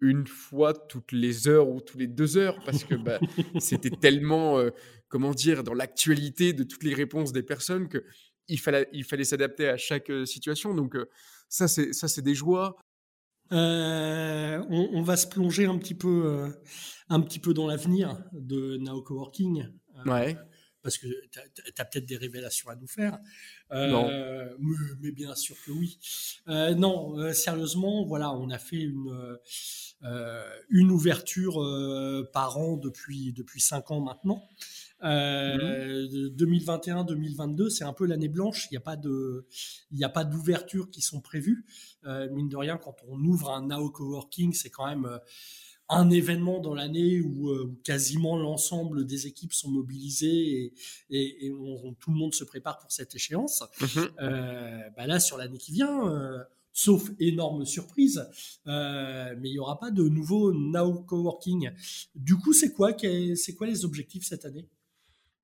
B: une fois toutes les heures ou tous les deux heures parce que bah, c'était tellement, comment dire, dans l'actualité de toutes les réponses des personnes que il fallait, il fallait s'adapter à chaque situation. Donc ça, c'est ça, c'est des joies.
A: on, va se plonger un petit peu, un petit peu dans l'avenir de Now Coworking.
B: ouais
A: parce que tu as, peut-être des révélations à nous faire. non. Mais, bien sûr que oui. non, sérieusement, voilà, on a fait une, une ouverture par an depuis, depuis cinq ans maintenant. 2021-2022, mmh. c'est un peu l'année blanche. Il n'y a pas de, il a pas d'ouverture qui sont prévues. mine de rien, quand on ouvre un Now Coworking, c'est quand même un événement dans l'année où, euh, quasiment l'ensemble des équipes sont mobilisées et, et, tout le monde se prépare pour cette échéance. Mhm. Euh, bah là, sur l'année qui vient, euh, sauf énorme surprise, mais il n'y aura pas de nouveau Now Coworking. Du coup, c'est quoi, c'est quoi les objectifs cette année?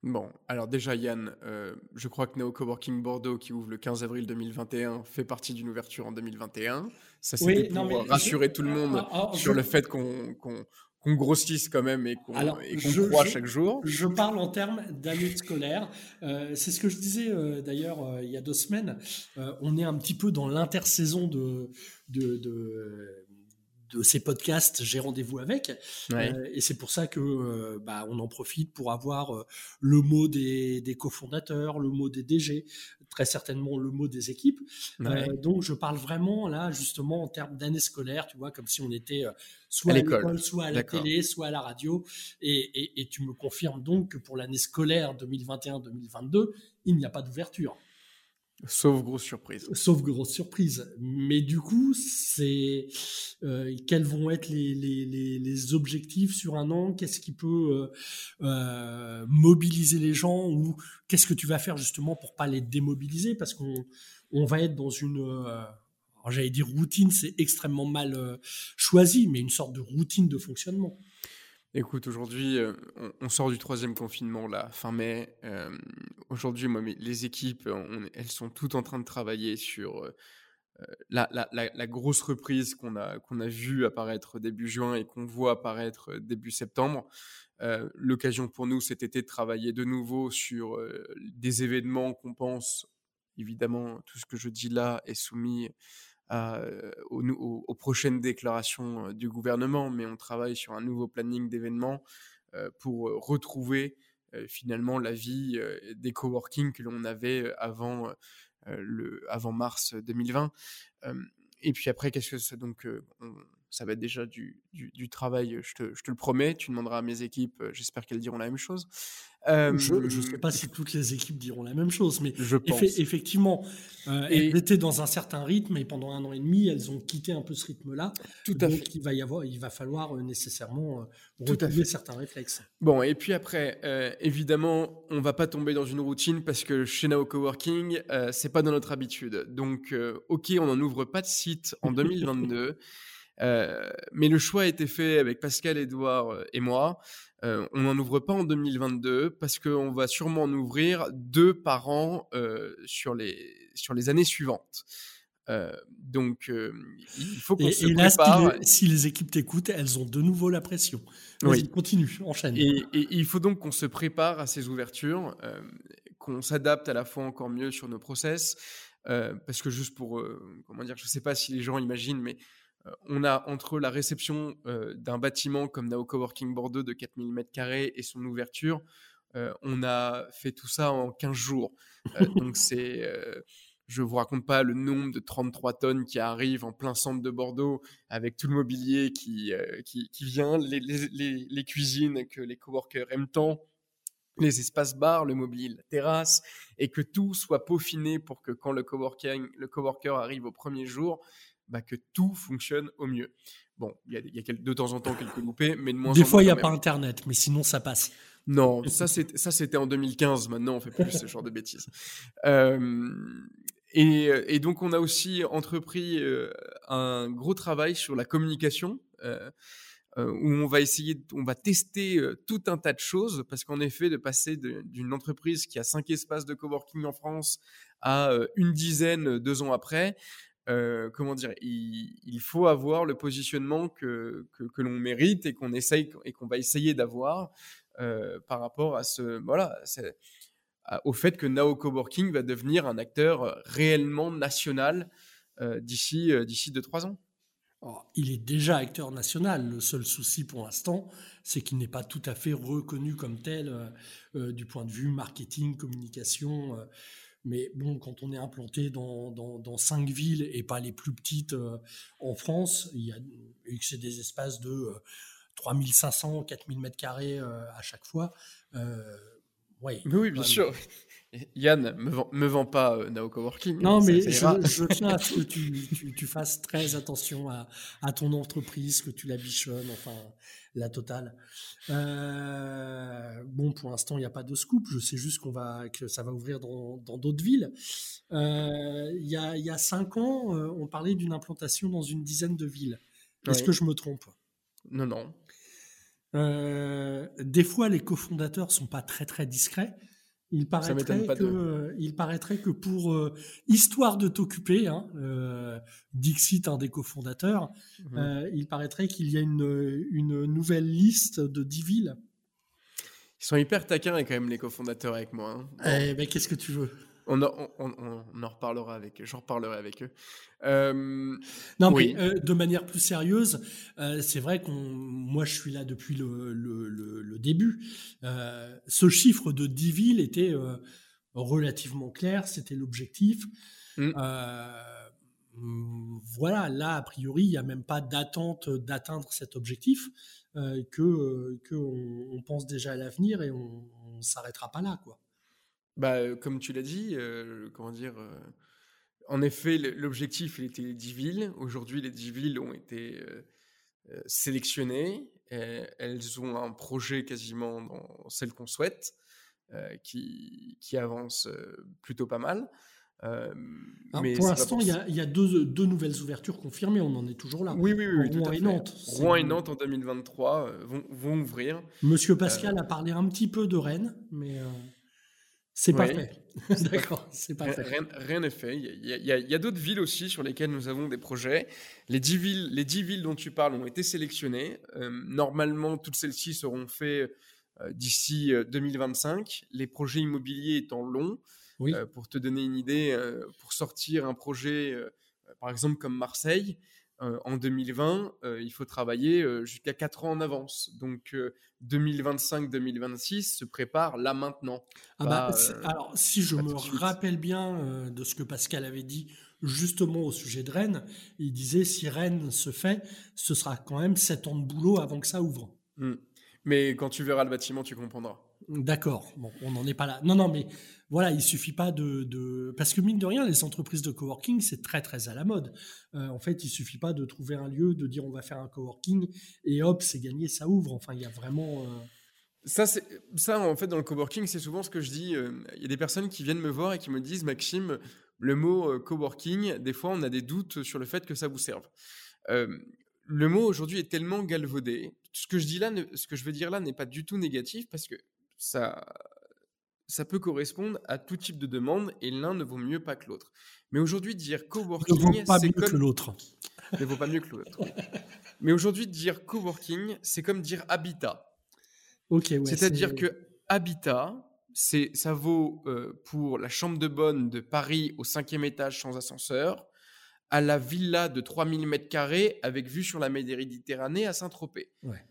B: Bon, alors déjà Yann, euh, je crois que Neo Coworking Bordeaux, qui ouvre le 15 avril 2021, fait partie d'une ouverture en 2021. Ça, c'était pour rassurer tout le monde sur le fait qu'on grossisse quand même et qu'on croit chaque jour.
A: Je parle en termes d'année scolaire. Euh, c'est ce que je disais euh, d'ailleurs il y a deux semaines. on est un petit peu dans l'intersaison de, de, de de ces podcasts, j'ai rendez-vous avec. Euh, et c'est pour ça que euh, bah, on en profite pour avoir euh, le mot des, des cofondateurs, le mot des DG, très certainement le mot des équipes. donc je parle vraiment là justement en termes d'année scolaire, tu vois, comme si on était soit à, l'école, soit à la télé, soit à la radio. Et, et tu me confirmes donc que pour l'année scolaire 2021-2022, il n'y a pas d'ouverture.
B: Sauf grosse surprise.
A: Sauf grosse surprise. Mais du coup, c'est euh, quels vont être les, objectifs sur un an? Qu'est-ce qui peut euh, euh, mobiliser les gens Ou qu'est-ce que tu vas faire justement pour pas les démobiliser? Parce qu'on on va être dans une j'allais dire routine, c'est extrêmement mal choisi, mais une sorte de routine de fonctionnement.
B: Écoute, aujourd'hui, euh, on, sort du troisième confinement, là, fin mai. Euh, aujourd'hui, moi, les équipes, elles sont toutes en train de travailler sur euh, la, grosse reprise qu'on a, qu'on a vue apparaître début juin et qu'on voit apparaître début septembre. L'occasion pour nous cet été de travailler de nouveau sur des événements qu'on pense, évidemment, tout ce que je dis là est soumis euh, aux, prochaines déclarations euh, du gouvernement, mais on travaille sur un nouveau planning d'événements euh, pour retrouver finalement la vie des coworking que l'on avait avant, le, avant mars 2020. et puis après, qu'est-ce que donc ça va être déjà du, du, travail, je te, je te, le promets. Tu demanderas à mes équipes, j'espère qu'elles diront la même chose
A: je ne sais pas si toutes les équipes diront la même chose, mais je pense. effectivement, euh, elles étaient dans un certain rythme et pendant un an et demi, elles ont quitté un peu ce rythme-là. Tout à donc, Il va y avoir, il va falloir euh, nécessairement euh, retrouver certains réflexes.
B: Bon, et puis après, évidemment, on va pas tomber dans une routine parce que chez Nao Coworking, euh, c'est pas dans notre habitude. Donc, ok, on n'en ouvre pas de site en 2022. Mais le choix a été fait avec Pascal, Edouard et moi. Euh, on n'en ouvre pas en 2022 parce qu'on va sûrement en ouvrir deux par an euh, sur, les, sur les années suivantes. donc, il faut qu'on se prépare.
A: Si les, équipes t'écoutent, elles ont de nouveau la pression. Vas-y, continue, enchaîne.
B: Et, et, il faut donc qu'on se prépare à ces ouvertures, qu'on s'adapte à la fois encore mieux sur nos process, parce que juste pour, comment dire, je ne sais pas si les gens imaginent, mais on a entre la réception d'un bâtiment comme Nao Coworking Bordeaux de 4000 m2 et son ouverture, on a fait tout ça en 15 jours. donc c'est je vous raconte pas le nombre de 33 tonnes qui arrivent en plein centre de Bordeaux avec tout le mobilier qui, qui, vient, les, les, les, cuisines que les coworkers aiment tant, les espaces bars, le mobilier, la terrasse, et que tout soit peaufiné pour que quand le, coworking, le coworker arrive au premier jour, bah, que tout fonctionne au mieux. Bon, il y a, y a de temps en temps quelques loupés, mais de moins
A: Des fois, il n'y a pas Internet, mais sinon, ça passe.
B: Non, ça c'était en 2015. Maintenant, on fait plus ce genre de bêtises. Euh, et, et, donc, on a aussi entrepris euh, un gros travail sur la communication. Euh, où on va essayer, on va tester tout un tas de choses, parce qu'en effet, de passer d'une entreprise qui a cinq espaces de coworking en France à une dizaine deux ans après, comment dire, il, faut avoir le positionnement que, que, l'on mérite et qu'on essaye et qu'on va essayer d'avoir par rapport à ce, voilà, au fait que Nao Coworking va devenir un acteur réellement national d'ici d'ici deux trois ans
A: il est déjà acteur national. Le seul souci pour l'instant, c'est qu'il n'est pas tout à fait reconnu comme tel euh, euh, du point de vue marketing, communication. Euh. Mais bon, quand on est implanté dans, cinq villes et pas les plus petites en France, il y a, et que c'est des espaces de 3500, 4000 mètres carrés à chaque fois.
B: oui, oui, bien sûr. Yann, me vend, me vend pas euh, Nao Coworking.
A: Non, mais je, tiens à ce que tu, fasses très attention à, ton entreprise, que tu la bichonnes, enfin, la totale. Euh, bon, pour l'instant, il n'y a pas de scoop. Je sais juste qu'on va, que ça va ouvrir dans d'autres villes. Euh, il y, a, y, a, cinq ans, on parlait d'une implantation dans une dizaine de villes. Est-ce que je me trompe?
B: Non, non.
A: des fois, les cofondateurs sont pas très très discrets. Il paraîtrait, que, il paraîtrait que pour euh, histoire de t'occuper, hein, euh, Dixit, un des cofondateurs, euh, il paraîtrait qu'il y a une, une, nouvelle liste de 10 villes.
B: Ils sont hyper taquins quand même les cofondateurs avec moi.
A: Hein. Eh ben, qu'est-ce que tu veux?
B: On, en reparlera avec eux. J'en reparlerai avec eux.
A: non, mais de manière plus sérieuse, c'est vrai qu'on, moi, je suis là depuis le, début. ce chiffre de 10 villes était relativement clair. C'était l'objectif. Mmh. voilà, là, a priori, il n'y a même pas d'attente d'atteindre cet objectif, que, que on, pense déjà à l'avenir et on ne s'arrêtera pas là, quoi.
B: Bah, comme tu l'as dit, comment dire, en effet, l'objectif, il était les 10 villes. Aujourd'hui, les 10 villes ont été sélectionnées. elles ont un projet quasiment dans celle qu'on souhaite, qui, qui avance plutôt pas mal.
A: mais pour l'instant, il y a, deux, deux, nouvelles ouvertures confirmées, on en est toujours là.
B: Oui, oui, oui. Rouen et Nantes. Rouen et Nantes en 2023 vont, vont, ouvrir.
A: Monsieur Pascal a parlé un petit peu de Rennes, mais. C'est pas fait. D'accord, c'est pas
B: fait. Rien n'est fait. Il y a, d'autres villes aussi sur lesquelles nous avons des projets. Les 10 villes, les 10 villes dont tu parles ont été sélectionnées. Euh, normalement, toutes celles-ci seront faites euh, d'ici 2025. Euh, les projets immobiliers étant longs. Oui. pour te donner une idée, pour sortir un projet, par exemple comme Marseille, euh, en 2020, euh, il faut travailler euh, jusqu'à 4 ans en avance. Donc 2025-2026 se prépare là maintenant.
A: Ah bah, alors, si je me rappelle bien de ce que Pascal avait dit justement au sujet de Rennes, il disait si Rennes se fait, ce sera quand même 7 ans de boulot avant que ça ouvre.
B: Mmh. Mais quand tu verras le bâtiment, tu comprendras.
A: D'accord. Bon, on n'en est pas là. Non, non, mais voilà, il suffit pas de, parce que mine de rien, les entreprises de coworking, c'est très très à la mode. Euh, en fait, il suffit pas de trouver un lieu, de dire on va faire un coworking et hop, c'est gagné, ça ouvre. Enfin, il y a vraiment. Euh,
B: ça, ça en fait dans le coworking, c'est souvent ce que je dis. Euh, il y a des personnes qui viennent me voir et qui me disent Maxime, le mot coworking, des fois, on a des doutes sur le fait que ça vous serve. le mot aujourd'hui est tellement galvaudé. Ce que je dis là, ce que je veux dire là, n'est pas du tout négatif parce que ça, ça peut correspondre à tout type de demande et l'un ne vaut mieux pas que l'autre. Mais aujourd'hui, dire
A: Ne
B: coworking,
A: vaut pas mieux que l'autre.
B: ne vaut pas mieux que l'autre. Mais aujourd'hui, dire coworking, c'est comme dire habitat.
A: Ok, ouais.
B: C'est-à-dire
A: c'est-
B: que habitat, c'est ça vaut euh, pour la chambre de bonne de Paris au cinquième étage sans ascenseur, à la villa de 3000 m2 avec vue sur la Méditerranée à Saint-Tropez.
A: Ouais.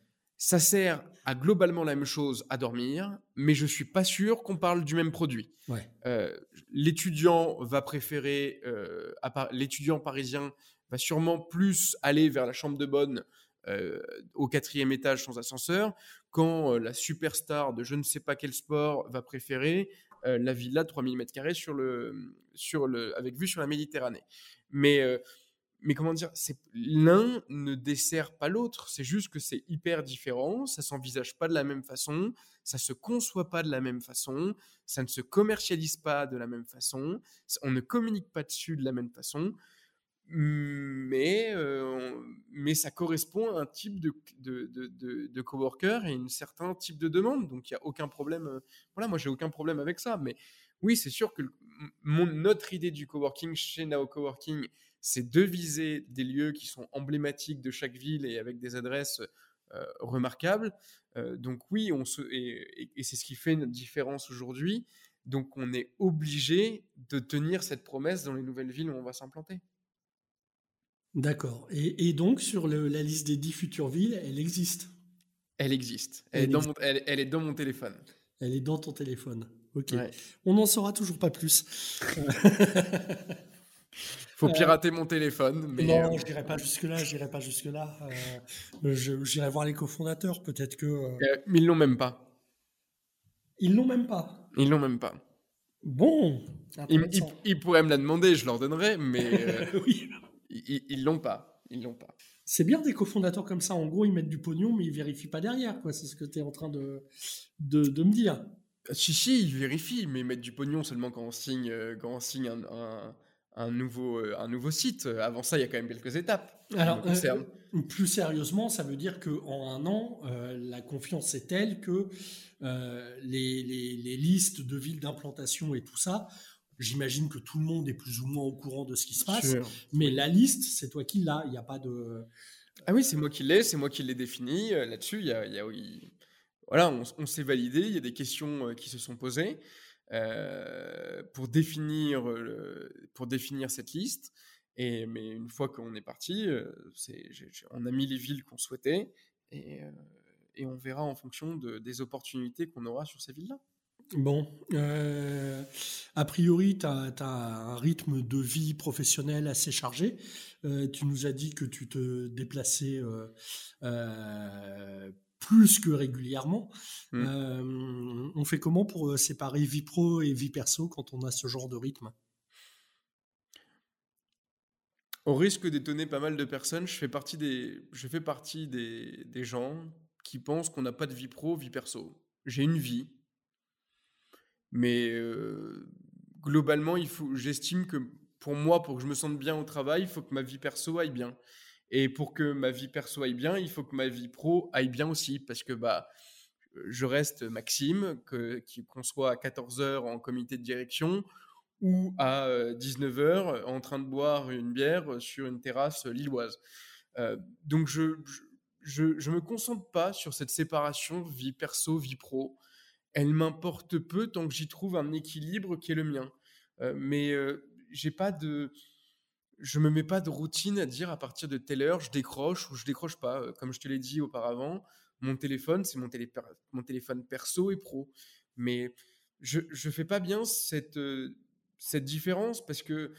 B: Ça sert à globalement la même chose à dormir, mais je suis pas sûr qu'on parle du même produit.
A: Ouais.
B: Euh, l'étudiant va préférer, euh, Par- l'étudiant parisien va sûrement plus aller vers la chambre de bonne euh, au quatrième étage sans ascenseur, quand la superstar de je ne sais pas quel sport va préférer la villa de 3000 m2 sur le, sur le, avec vue sur la Méditerranée. Mais, mais comment dire, l'un ne dessert pas l'autre, c'est juste que c'est hyper différent, ça s'envisage pas de la même façon, ça se conçoit pas de la même façon, ça ne se commercialise pas de la même façon, on ne communique pas dessus de la même façon, mais, euh, mais ça correspond à un type de, de, de, de, de coworker et un certain type de demande. Donc il n'y a aucun problème. euh, Voilà, moi j'ai aucun problème avec ça. Mais oui, c'est sûr que notre idée du coworking chez Nao Coworking, c'est de viser des lieux qui sont emblématiques de chaque ville et avec des adresses euh, remarquables. Euh, donc oui, on se, et, et- et c'est ce qui fait notre différence aujourd'hui. Donc on est obligé de tenir cette promesse dans les nouvelles villes où on va s'implanter.
A: D'accord. Et, et donc, sur le- la liste des 10 futures villes, elle existe?
B: Elle existe. Elle,
A: Elle
B: est, dans mon, elle, elle est dans mon téléphone.
A: Elle est dans ton téléphone. Ok.
B: Ouais.
A: On n'en saura toujours pas plus.
B: Faut pirater mon téléphone, mais
A: non,
B: euh,
A: je n'irai pas jusque-là. J'irai pas jusque-là. Euh, je- J'irai voir les cofondateurs. Peut-être que euh,
B: euh, ils l'ont même pas.
A: ils l'ont même pas.
B: Ils l'ont même pas.
A: Bon.
B: Ils, ils- pourraient me la demander, je leur donnerai, mais euh,
A: oui.
B: ils- l'ont pas. Ils l'ont pas.
A: C'est bien des cofondateurs comme ça. En gros, ils mettent du pognon, mais ils vérifient pas derrière. quoi. C'est ce que tu es en train de, de, de me dire.
B: Si, si, ils vérifient, mais ils mettent du pognon seulement quand on signe, euh, quand on signe un, un- un nouveau, euh, un nouveau site. Avant ça, il y a quand même quelques étapes.
A: Alors, euh, plus sérieusement, ça veut dire qu'en un an, euh, la confiance est telle que euh, les, les- les listes de villes d'implantation et tout ça, j'imagine que tout le monde est plus ou moins au courant de ce qui se passe. Mais la liste, c'est toi qui l'as. Il n'y a pas de.
B: Ah oui, c'est moi qui l'ai, c'est moi qui l'ai défini. Là-dessus, il y a, il y a- il- voilà, on, on s'est validé. Il y a des questions qui se sont posées euh, pour définir euh, pour définir cette liste. Et mais une fois qu'on est parti, euh, on a mis les villes qu'on souhaitait et, on verra en fonction de- des opportunités qu'on aura sur ces villes-là.
A: Bon, a priori, tu as, un rythme de vie professionnelle assez chargé. Tu nous as dit que tu te déplaçais plus que régulièrement.
B: Mm.
A: Euh, on fait comment pour euh, séparer vie pro et vie perso quand on a ce genre de rythme?
B: Au risque d'étonner pas mal de personnes, je fais partie des, je fais partie des, des gens qui pensent qu'on n'a pas de vie pro, vie perso. J'ai une vie, mais euh, globalement, il faut, j'estime que pour moi, pour que je me sente bien au travail, il faut que ma vie perso aille bien. Et pour que ma vie perso aille bien, il faut que ma vie pro aille bien aussi, parce que bah, je reste Maxime, que, qu'on soit à 14h en comité de direction ou à 19h en train de boire une bière sur une terrasse lilloise. Donc je, je, je, je me concentre pas sur cette séparation vie perso, vie pro. Elle m'importe peu tant que j'y trouve un équilibre qui est le mien. Mais euh, j'ai pas de, je me mets pas de routine à dire à partir de telle heure je décroche ou je décroche pas. Euh, Comme je te l'ai dit auparavant, mon téléphone c'est mon, télé- mon téléphone perso et pro. Mais je je fais pas bien cette euh, cette différence parce que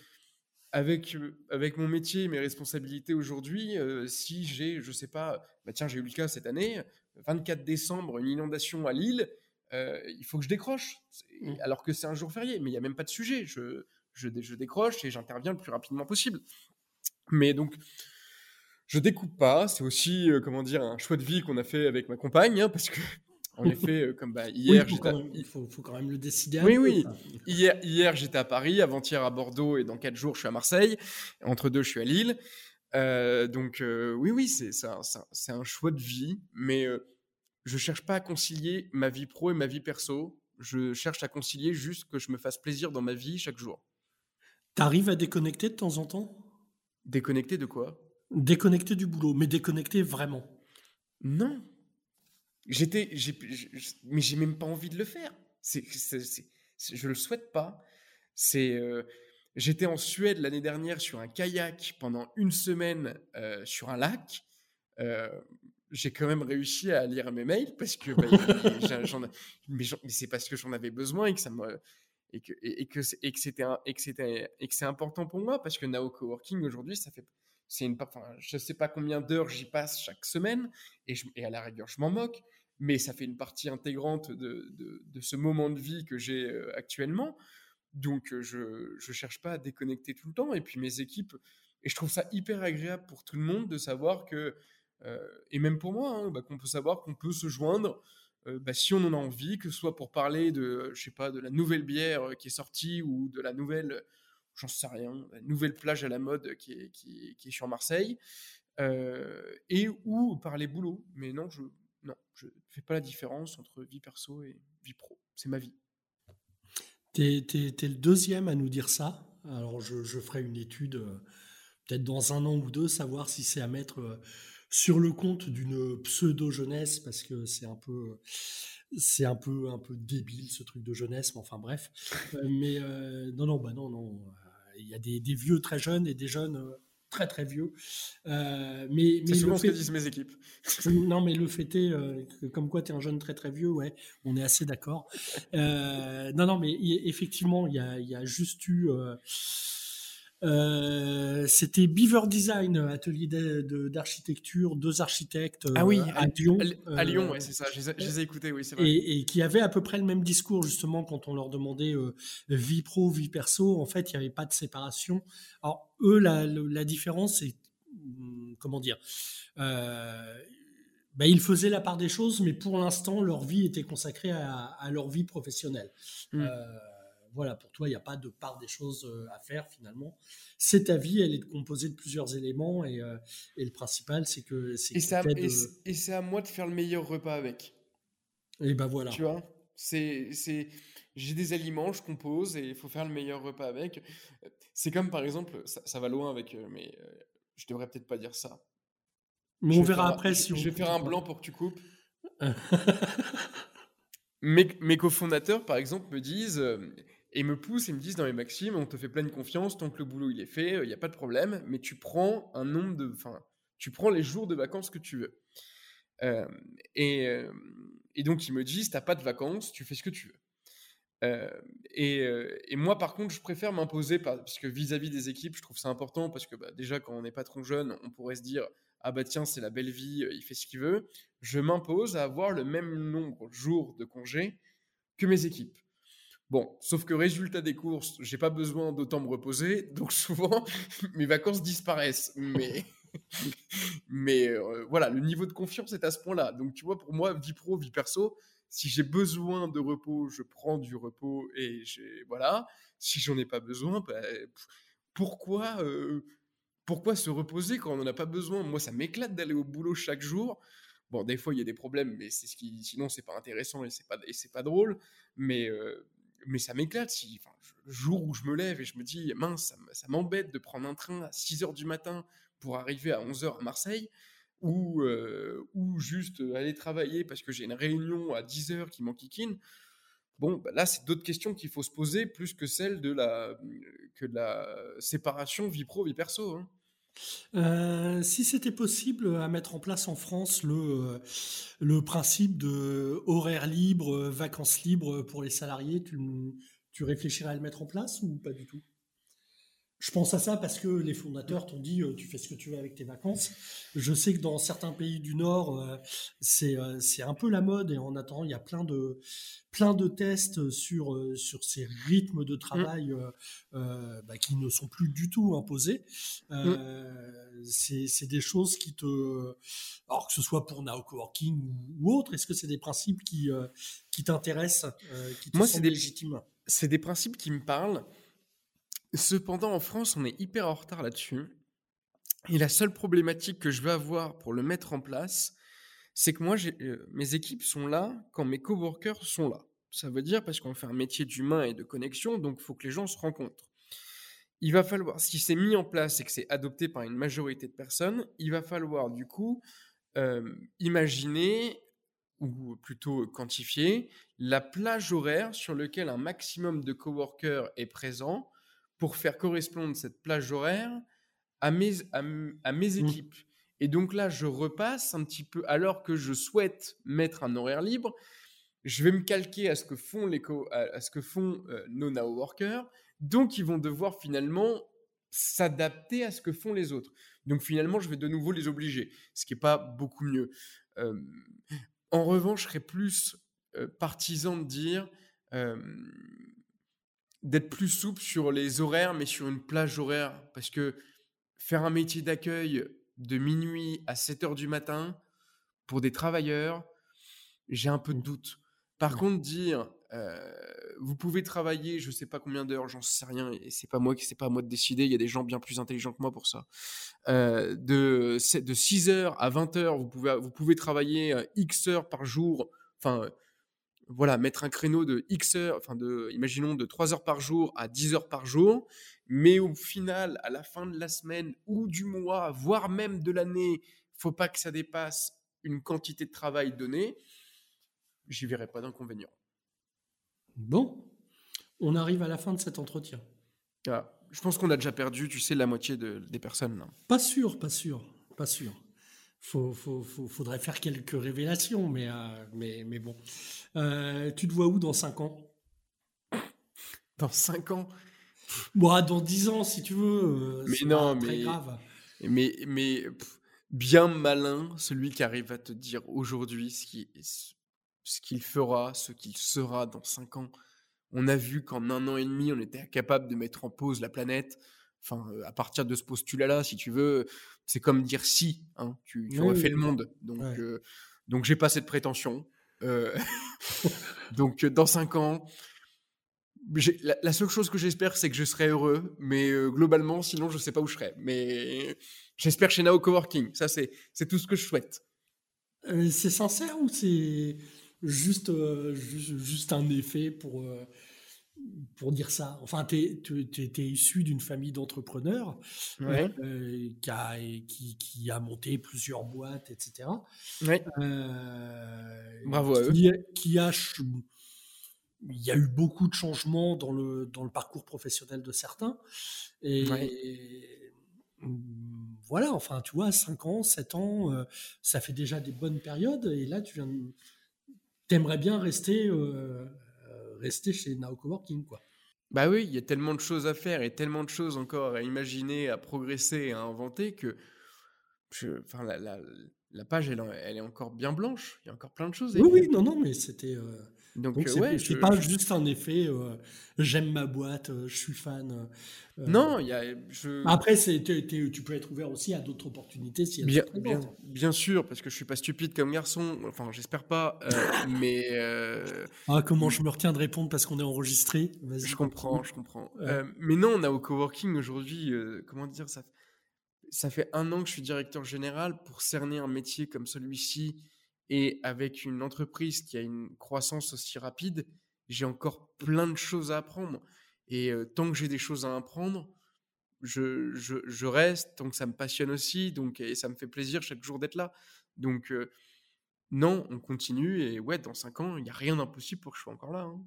B: avec, euh, avec mon métier et mes responsabilités aujourd'hui, euh, si j'ai, je sais pas, bah tiens, j'ai eu le cas cette année, 24 décembre, une inondation à Lille, euh, il faut que je décroche, C'est-
A: Mm.
B: alors que c'est un jour férié, mais il n'y a même pas de sujet. Je, je, dé- je décroche et j'interviens le plus rapidement possible. Mais donc, je découpe pas. C'est aussi, euh, comment dire, un choix de vie qu'on a fait avec ma compagne, hein, parce que, en effet, euh, comme bah,
A: Oui,
B: hier,
A: même- il faut, faut quand même le décider.
B: Oui,
A: peu,
B: oui. Hier, hier j'étais à Paris, avant-hier à Bordeaux et dans quatre jours, je suis à Marseille. Entre deux, je suis à Lille. Euh, donc, oui, oui, c'est un, c'est un- choix de vie, mais je cherche pas à concilier ma vie pro et ma vie perso. Je cherche à concilier juste que je me fasse plaisir dans ma vie chaque jour.
A: T'arrives à déconnecter de temps en temps?
B: Déconnecter de quoi?
A: Déconnecter du boulot, mais déconnecter vraiment.
B: Non. J'étais, mais j'ai même pas envie de le faire. C'est, je le souhaite pas. C'est, euh, j'étais en Suède l'année dernière sur un kayak pendant une semaine euh, sur un lac. Euh, j'ai quand même réussi à lire mes mails parce que bah, mais, c'est parce que j'en avais besoin et que ça me et que c'est important pour moi parce que Now Coworking aujourd'hui ça fait c'est une enfin, je sais pas combien d'heures j'y passe chaque semaine et, à la rigueur je m'en moque mais ça fait une partie intégrante de ce moment de vie que j'ai euh, actuellement. Donc euh, je je cherche pas à déconnecter tout le temps et puis mes équipes et je trouve ça hyper agréable pour tout le monde de savoir que euh, et même pour moi, hein, bah, qu'on peut savoir qu'on peut se joindre euh, bah, si on en a envie, que ce soit pour parler de, je sais pas, de la nouvelle bière euh, qui est sortie ou de la nouvelle, j'en sais rien, la nouvelle plage à la mode qui est, qui est, sur Marseille, et ou parler boulot. Mais non, je non, je fais pas la différence entre vie perso et vie pro. C'est ma vie.
A: Tu es, le deuxième à nous dire ça. Alors je, je ferai une étude peut-être dans un an ou deux, savoir si c'est à mettre sur le compte d'une pseudo jeunesse parce que c'est un peu c'est un peu un peu débile ce truc de jeunesse mais enfin bref. Euh, mais euh, non non bah non non euh, il y a des, des, vieux très jeunes et des jeunes très très vieux. Mais mais
B: c'est souvent ce que disent mes équipes.
A: Non mais le fait est comme quoi tu es un jeune très très vieux ouais on est assez d'accord. Non non mais effectivement il y a, y a juste eu euh, c'était Beaver Design, atelier d'architecture, deux architectes
B: ah oui,
A: euh, à, Lyon.
B: À, Lyon, ouais, c'est ça. Je les, ai, écoutés, oui, c'est vrai.
A: Et, qui avaient à peu près le même discours justement quand on leur demandait euh, vie pro, vie perso. En fait, il n'y avait pas de séparation. Alors eux, la, la différence, c'est hmm, comment dire. Ben, ils faisaient la part des choses, mais pour l'instant, leur vie était consacrée à, à leur vie professionnelle. Mmh voilà, pour toi, il n'y a pas de part des choses euh, à faire finalement. C'est ta vie, elle est composée de plusieurs éléments et, euh, le principal, c'est que
B: c'est. Et c'est à, moi de faire le meilleur repas avec.
A: Et ben voilà.
B: Tu vois, c'est j'ai des aliments, je compose et il faut faire le meilleur repas avec. C'est comme par exemple, ça, va loin avec, euh, mais je devrais peut-être pas dire ça.
A: Mais on verra après si
B: on. Je vais faire un blanc pour que tu coupes. mes, mes cofondateurs, par exemple, me disent et me poussent et me disent dans les maximes, on te fait pleine confiance, tant que le boulot il est fait, il n'y a pas de problème, mais tu prends un nombre de, enfin, tu prends les jours de vacances que tu veux. Euh, et, euh, et, donc ils me disent, t'as pas de vacances, tu fais ce que tu veux. Euh, et, moi par contre, je préfère m'imposer parce que vis-à-vis des équipes, je trouve ça important parce que bah, déjà quand on est trop jeune, on pourrait se dire ah bah tiens c'est la belle vie, il fait ce qu'il veut. Je m'impose à avoir le même nombre de jours de congé que mes équipes. Bon, sauf que résultat des courses, j'ai pas besoin d'autant me reposer, donc souvent mes vacances disparaissent. Mais, mais euh, voilà, le niveau de confiance est à ce point-là. Donc tu vois, pour moi, vie pro, vie perso, si j'ai besoin de repos, je prends du repos et voilà. Si j'en ai pas besoin, bah, pourquoi euh, pourquoi se reposer quand on n'en a pas besoin? Moi, ça m'éclate d'aller au boulot chaque jour. Bon, des fois, il y a des problèmes, mais c'est ce qui, sinon, c'est pas intéressant et c'est pas, pas drôle. Mais, euh, mais ça m'éclate. Si, le jour où je me lève et je me dis, mince, ça, m'embête de prendre un train à 6 h du matin pour arriver à 11 h à Marseille, ou, euh, ou juste aller travailler parce que j'ai une réunion à 10 h qui m'enquiquine. Bon, bah là, c'est d'autres questions qu'il faut se poser plus que celle de la, que de la séparation vie pro, vie perso. Hein.
A: Euh, si c'était possible à mettre en place en France le, euh, le principe de horaire libre, vacances libres pour les salariés, tu, tu réfléchirais à le mettre en place ou pas du tout? Je pense à ça parce que les fondateurs t'ont dit euh, tu fais ce que tu veux avec tes vacances. Je sais que dans certains pays du Nord, euh, c'est euh, c'est un peu la mode et en attendant, il y a plein de plein de tests sur sur ces rythmes de travail mmh. bah, qui ne sont plus du tout imposés. Mmh. C'est des choses qui te alors que ce soit pour Now Coworking ou, autre, est-ce que c'est des principes qui qui t'intéressent, qui te
B: Moi, c'est des légitimes? C'est des principes qui me parlent. Cependant, en France, on est hyper en retard là-dessus. Et la seule problématique que je vais avoir pour le mettre en place, c'est que moi, euh, mes équipes sont là quand mes coworkers sont là. Ça veut dire parce qu'on fait un métier d'humain et de connexion, donc il faut que les gens se rencontrent. Il va falloir, si c'est mis en place et que c'est adopté par une majorité de personnes, il va falloir du coup euh, imaginer ou plutôt quantifier la plage horaire sur laquelle un maximum de coworkers est présent pour faire correspondre cette plage horaire à mes, à, mes mmh. équipes. Et donc là, je repasse un petit peu, alors que je souhaite mettre un horaire libre, je vais me calquer à ce que font, les à, ce que font euh, nos now workers. Donc, ils vont devoir finalement s'adapter à ce que font les autres. Donc, finalement, je vais de nouveau les obliger, ce qui n'est pas beaucoup mieux. Euh, en revanche, je serais plus euh, partisan de dire d'être plus souple sur les horaires, mais sur une plage horaire. Parce que faire un métier d'accueil de minuit à 7 heures du matin pour des travailleurs, j'ai un peu de mmh. doute. Par contre, dire vous pouvez travailler, je ne sais pas combien d'heures, j'en sais rien, et c'est pas moi qui c'est pas à moi de décider. Il y a des gens bien plus intelligents que moi pour ça. de, de 6 heures à 20 heures, vous pouvez, vous pouvez travailler X heures par jour. Enfin, voilà, mettre un créneau de X heures, enfin, de, imaginons de 3 heures par jour à 10 heures par jour. Mais au final, à la fin de la semaine ou du mois, voire même de l'année, faut pas que ça dépasse une quantité de travail donnée j'y verrai pas d'inconvénient.
A: Bon, on arrive à la fin de cet entretien.
B: Ah, je pense qu'on a déjà perdu, tu sais, la moitié des personnes.
A: Pas sûr, pas sûr, pas sûr. Faut, faut, faudrait faire quelques révélations, mais, euh, mais, mais bon. Euh, tu te vois où dans 5 ans?
B: Dans 5 ans?
A: Moi, dans 10 ans, si tu veux.
B: Euh, mais non, mais. grave. Mais, mais bien malin, celui qui arrive à te dire aujourd'hui ce qui, ce qu'il fera, ce qu'il sera dans cinq ans. On a vu qu'en un an et demi, on était incapable de mettre en pause la planète. Enfin, à partir de ce postulat-là, si tu veux, c'est comme dire si, hein, tu, aurais fait le monde. Donc, euh, donc j'ai pas cette prétention. Euh, donc, dans cinq ans, la, la, seule chose que j'espère, c'est que je serai heureux. Mais globalement, sinon, je sais pas où je serai. Mais j'espère chez Nao Coworking. Ça, c'est tout ce que je souhaite.
A: c'est sincère ou c'est juste, euh, juste, un effet pour, euh, pour dire ça. Enfin, tu étais issu d'une famille d'entrepreneurs euh, qui, a, qui, qui, a monté plusieurs boîtes, etc.
B: Bravo à eux.
A: Qui a, il y a eu beaucoup de changements dans le, dans le parcours professionnel de certains. Et, voilà, enfin, tu vois, 5 ans, 7 ans, ça fait déjà des bonnes périodes. Et là, tu viens de t'aimerais bien rester, euh, euh, rester chez Now Coworking, quoi.
B: Bah oui, il y a tellement de choses à faire et tellement de choses encore à imaginer, à progresser, à inventer que enfin, la, la, la page, elle, elle, est encore bien blanche. Il y a encore plein de choses.
A: oui, oui, non, non, mais c'était. Euh, donc, Donc ouais, je pas juste un effet. J'aime ma boîte, je suis fan.
B: non, il y a.
A: Après, c'est, tu peux être ouvert aussi à d'autres opportunités si
B: bien, bien, bien, sûr, parce que je suis pas stupide comme garçon. Enfin, j'espère pas. mais.
A: Ah, comment je me retiens de répondre parce qu'on est enregistré?
B: Je comprends, je comprends. mais non, on a au coworking aujourd'hui. comment dire ça ça fait un an que je suis directeur général pour cerner un métier comme celui-ci et avec une entreprise qui a une croissance aussi rapide, j'ai encore plein de choses à apprendre. Et tant que j'ai des choses à apprendre, je, je, reste, tant que ça me passionne aussi, donc, et ça me fait plaisir chaque jour d'être là. Donc, non, on continue, et ouais, dans cinq ans, il n'y a rien d'impossible pour que je sois encore là. Hein.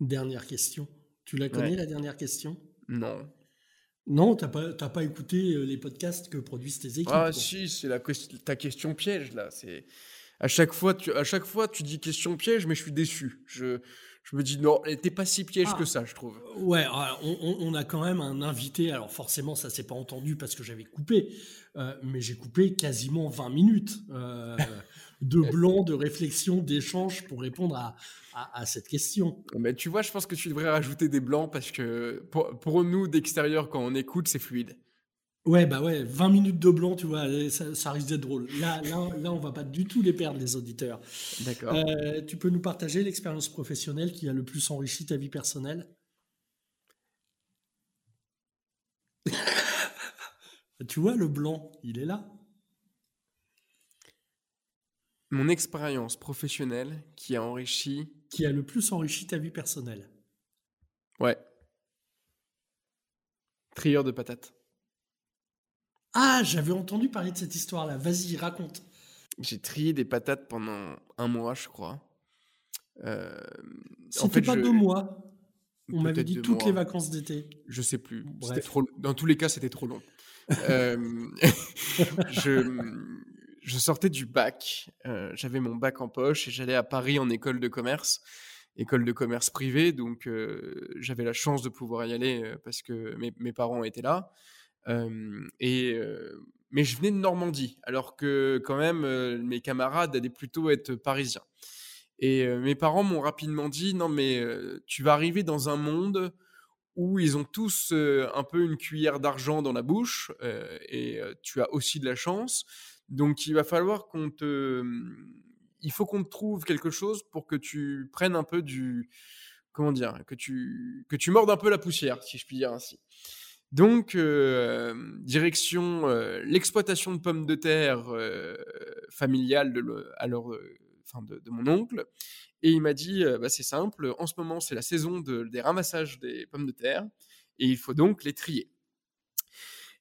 A: Dernière question. Tu la connais, la dernière question?
B: Non.
A: Non, tu n'as pas, pas écouté euh, les podcasts que produisent tes équipes.
B: Ah si, c'est la, ta question piège là. C'est à chaque fois, tu, à chaque fois, tu dis question piège, mais je suis déçu. Je, je me dis non, elle n'était pas si piège que ah. ça, je trouve.
A: Ouais, on, a quand même un invité. Alors forcément, ça s'est pas entendu parce que j'avais coupé, euh, mais j'ai coupé quasiment 20 minutes euh, de blanc, de réflexion, d'échange pour répondre à, à, cette question.
B: Mais tu vois, je pense que tu devrais rajouter des blancs parce que pour, nous, d'extérieur, quand on écoute, c'est fluide.
A: Ouais, bah ouais, 20 minutes de blanc, tu vois, ça, risque d'être drôle. Là, là, là, on va pas du tout les perdre, les auditeurs.
B: D'accord.
A: Euh, tu peux nous partager l'expérience professionnelle qui a le plus enrichi ta vie personnelle? Tu vois, le blanc, il est là.
B: Mon expérience professionnelle qui a enrichi.
A: Qui a le plus enrichi ta vie personnelle.
B: Ouais. Trieur de patates.
A: Ah, j'avais entendu parler de cette histoire-là. Vas-y, raconte.
B: J'ai trié des patates pendant un mois, je crois.
A: Euh, C'était pas deux mois. On m'avait dit toutes les vacances d'été.
B: Je sais plus. Trop... Dans tous les cas, c'était trop long. Euh, je, je, sortais du bac. Euh, j'avais mon bac en poche et j'allais à Paris en école de commerce, école de commerce privée. Donc, euh, j'avais la chance de pouvoir y aller parce que mes, mes parents étaient là. et mais je venais de Normandie, alors que quand même mes camarades allaient plutôt être parisiens. Et mes parents m'ont rapidement dit non mais tu vas arriver dans un monde où ils ont tous un peu une cuillère d'argent dans la bouche et tu as aussi de la chance. Donc il va falloir qu'on te il faut qu'on te trouve quelque chose pour que tu prennes un peu du comment dire que tu que tu mordes un peu la poussière si je puis dire ainsi. Donc, direction l'exploitation de pommes de terre familiale de, de, de, mon oncle. Et il m'a dit, bah, c'est simple, en ce moment c'est la saison des ramassages des pommes de terre et il faut donc les trier.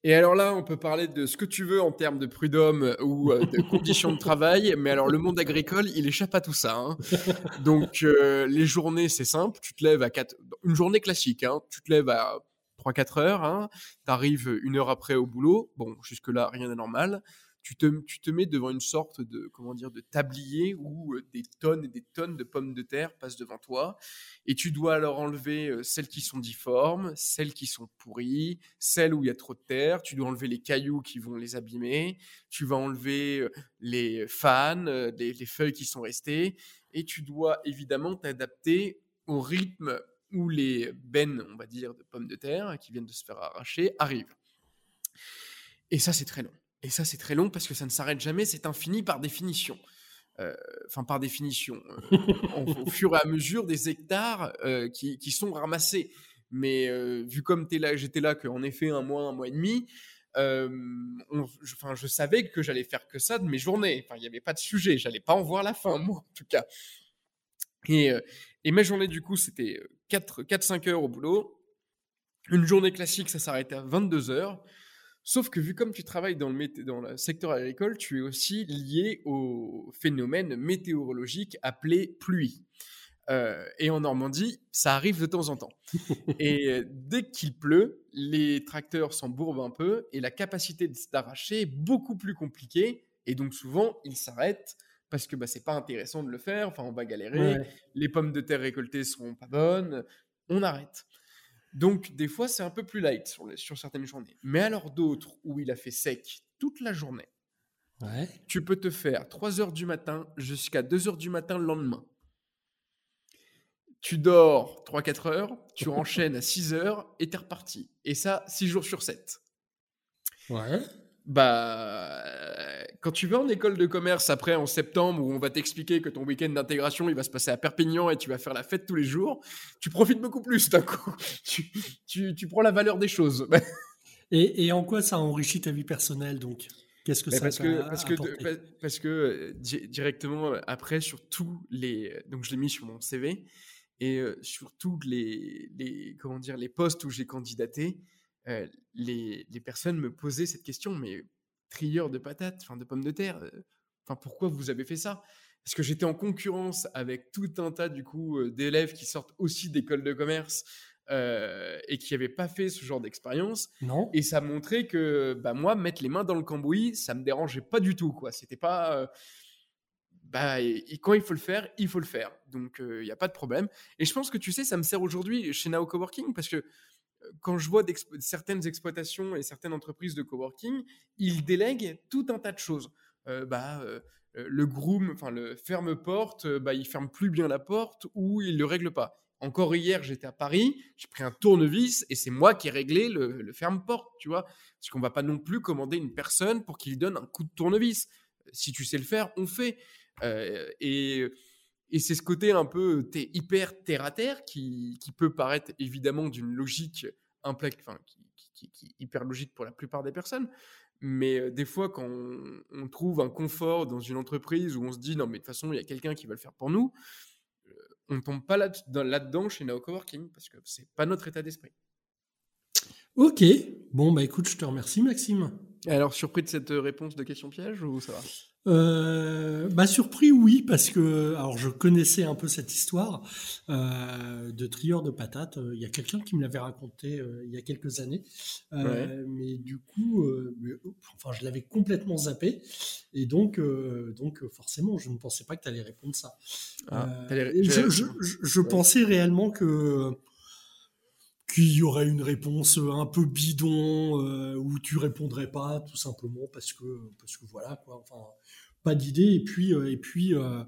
B: Et alors là, on peut parler de ce que tu veux en termes de prud'homme ou de conditions de travail, mais alors le monde agricole, il échappe à tout ça. Hein. Donc les journées, c'est simple, tu te lèves à 4... Une journée classique, hein, tu te lèves à 3-4 heures, hein, tu arrives une heure après au boulot, bon, jusque-là, rien d'anormal, tu te, mets devant une sorte de, comment dire, de tablier où euh, des tonnes et des tonnes de pommes de terre passent devant toi, et tu dois alors enlever euh, celles qui sont difformes, celles qui sont pourries, celles où il y a trop de terre, tu dois enlever les cailloux qui vont les abîmer, tu vas enlever euh, les fans, les, les feuilles qui sont restées, et tu dois évidemment t'adapter au rythme où les bennes, on va dire, de pommes de terre qui viennent de se faire arracher arrivent. Et ça, c'est très long. Et ça, c'est très long parce que ça ne s'arrête jamais, c'est infini par définition. Euh, enfin, par définition, euh, au fur et à mesure des hectares euh, qui, sont ramassés. Mais vu comme j'étais là qu'en effet un mois, un mois et demi, enfin, je savais que j'allais faire que ça de mes journées. Il n'y avait pas de sujet, j'allais pas en voir la fin, moi, en tout cas. Et, et mes journées, du coup, c'était 4-5 heures au boulot. Une journée classique, ça s'arrêtait à 22 heures. Sauf que vu comme tu travailles dans le, dans le secteur agricole, tu es aussi lié au phénomène météorologique appelé pluie. Euh, et en Normandie, ça arrive de temps en temps. et dès qu'il pleut, les tracteurs s'embourbent un peu et la capacité d'arracher est beaucoup plus compliquée. Et donc souvent, ils s'arrêtent parce que bah, c'est pas intéressant de le faire. Enfin, on va galérer. Les pommes de terre récoltées seront pas bonnes. On arrête. Donc, des fois, c'est un peu plus light sur, sur certaines journées. Mais alors d'autres où il a fait sec toute la journée, tu peux te faire 3 heures du matin jusqu'à 2 heures du matin le lendemain. Tu dors 3-4 heures, tu enchaînes à 6 heures et t'es reparti. Et ça, 6 jours sur 7.
A: Ouais
B: bah, quand tu vas en école de commerce après en septembre où on va t'expliquer que ton week-end d'intégration il va se passer à Perpignan et tu vas faire la fête tous les jours, tu profites beaucoup plus d'un coup. Tu, tu, tu, prends la valeur des choses.
A: et, et, en quoi ça enrichit ta vie personnelle donc? Qu'est-ce que ça
B: parce que, parce que, parce que euh, directement après sur tous les donc je l'ai mis sur mon CV et euh, sur tous les, les comment dire les postes où j'ai candidaté euh, les, personnes me posaient cette question, mais trieur de patates, enfin de pommes de terre, euh, enfin pourquoi vous avez fait ça? Parce que j'étais en concurrence avec tout un tas du coup euh, d'élèves qui sortent aussi d'école de commerce et qui n'avaient pas fait ce genre d'expérience.
A: Non.
B: Et ça montrait que bah, moi, mettre les mains dans le cambouis, ça me dérangeait pas du tout. quoi. C'était pas. bah, et, quand il faut le faire, il faut le faire. Donc, il n'y a pas de problème. Et je pense que tu sais, ça me sert aujourd'hui chez Nao Coworking parce que quand je vois certaines exploitations et certaines entreprises de coworking, ils délèguent tout un tas de choses. Euh, bah, euh, le groom, enfin le ferme-porte, euh, bah, il ferme plus bien la porte ou il le règle pas. Encore hier, j'étais à Paris, j'ai pris un tournevis et c'est moi qui ai réglé le, ferme-porte, tu vois. Parce qu'on va pas non plus commander une personne pour qu'il donne un coup de tournevis. Si tu sais le faire, on fait. et et c'est ce côté un peu hyper terre à terre qui, qui peut paraître évidemment d'une logique enfin, qui, qui, est hyper logique pour la plupart des personnes. Mais des fois, quand on, trouve un confort dans une entreprise où on se dit non, mais de toute façon, il y a quelqu'un qui va le faire pour nous, on ne tombe pas là-dedans chez Nao Coworking parce que c'est pas notre état d'esprit.
A: Ok, bon, bah écoute, je te remercie, Maxime.
B: Alors, surpris de cette réponse de question piège ou ça va?
A: Euh, bah surpris oui parce que alors je connaissais un peu cette histoire euh, de trieur de patates. Il y a quelqu'un qui me l'avait raconté euh, il y a quelques années, euh, mais du coup, euh, enfin je l'avais complètement zappé. Et donc donc forcément je ne pensais pas que tu allais répondre ça. Ah, je, je, je pensais réellement que qu'il y aurait une réponse un peu bidon euh, où tu répondrais pas tout simplement parce que parce que voilà quoi enfin pas d'idée. Et puis euh, et puis euh,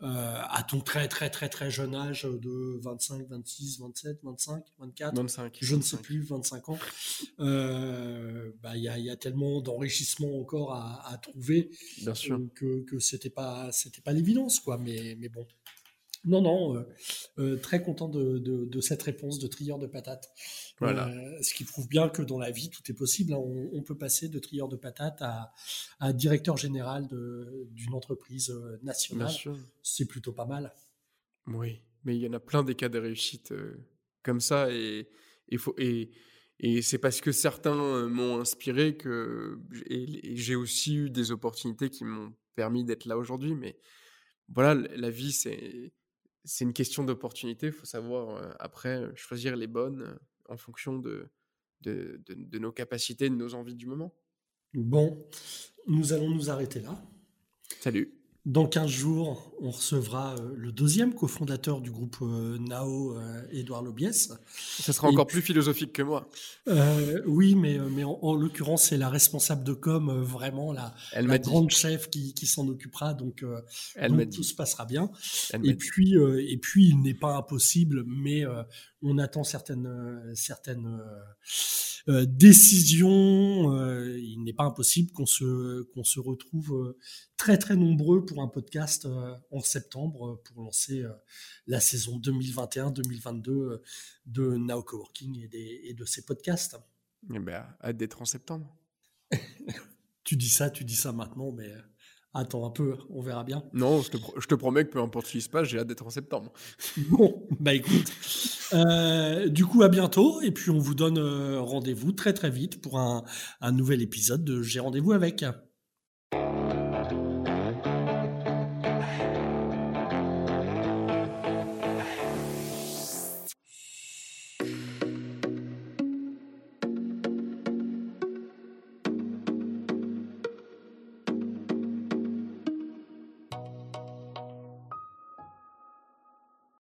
A: à ton très très très très jeune âge de 25 26 27 25 24 25 je ne sais plus 25 ans bah il y a, y a tellement d'enrichissement encore à, à trouver
B: Bien sûr.
A: que que c'était pas c'était pas l'évidence quoi. Mais mais bon non, non, euh, euh, très content de, cette réponse de trieur de patates. Voilà. Euh, ce qui prouve bien que dans la vie, tout est possible. Hein. On, peut passer de trieur de patates à, directeur général d'une entreprise nationale. C'est plutôt pas mal.
B: Oui, mais il y en a plein des cas de réussite comme ça. Et, et, et, c'est parce que certains m'ont inspiré que j'ai aussi eu des opportunités qui m'ont permis d'être là aujourd'hui. Mais voilà, la vie, c'est c'est une question d'opportunité. Il faut savoir après choisir les bonnes en fonction de, de, de, nos capacités, de nos envies du moment.
A: Bon, nous allons nous arrêter là.
B: Salut.
A: Dans 15 jours, on recevra euh, le deuxième cofondateur du groupe euh, NAO, euh, Lobiès.
B: Ça sera encore plus philosophique que moi.
A: oui, mais, mais en, l'occurrence, c'est la responsable de com, vraiment la, la grande chef qui, qui s'en occupera. Donc, Elle tout se passera bien. et puis, et puis, il n'est pas impossible, mais on attend certaines, certaines euh. Euh, il n'est pas impossible qu'on se, qu'on se retrouve euh, très très nombreux pour un podcast en septembre pour lancer la saison 2021-2022 de Now Coworking et, des, et de ses podcasts.
B: Eh ben, hâte d'être en septembre.
A: tu dis ça, tu dis ça maintenant, mais Attends un peu, on verra bien.
B: Non, je te, je te promets que peu importe ce qui se passe, j'ai hâte d'être en septembre.
A: Bon, bah écoute. Euh, du coup, à bientôt. Et puis, on vous donne euh, rendez-vous très très vite pour un, un nouvel épisode de J'ai rendez-vous avec.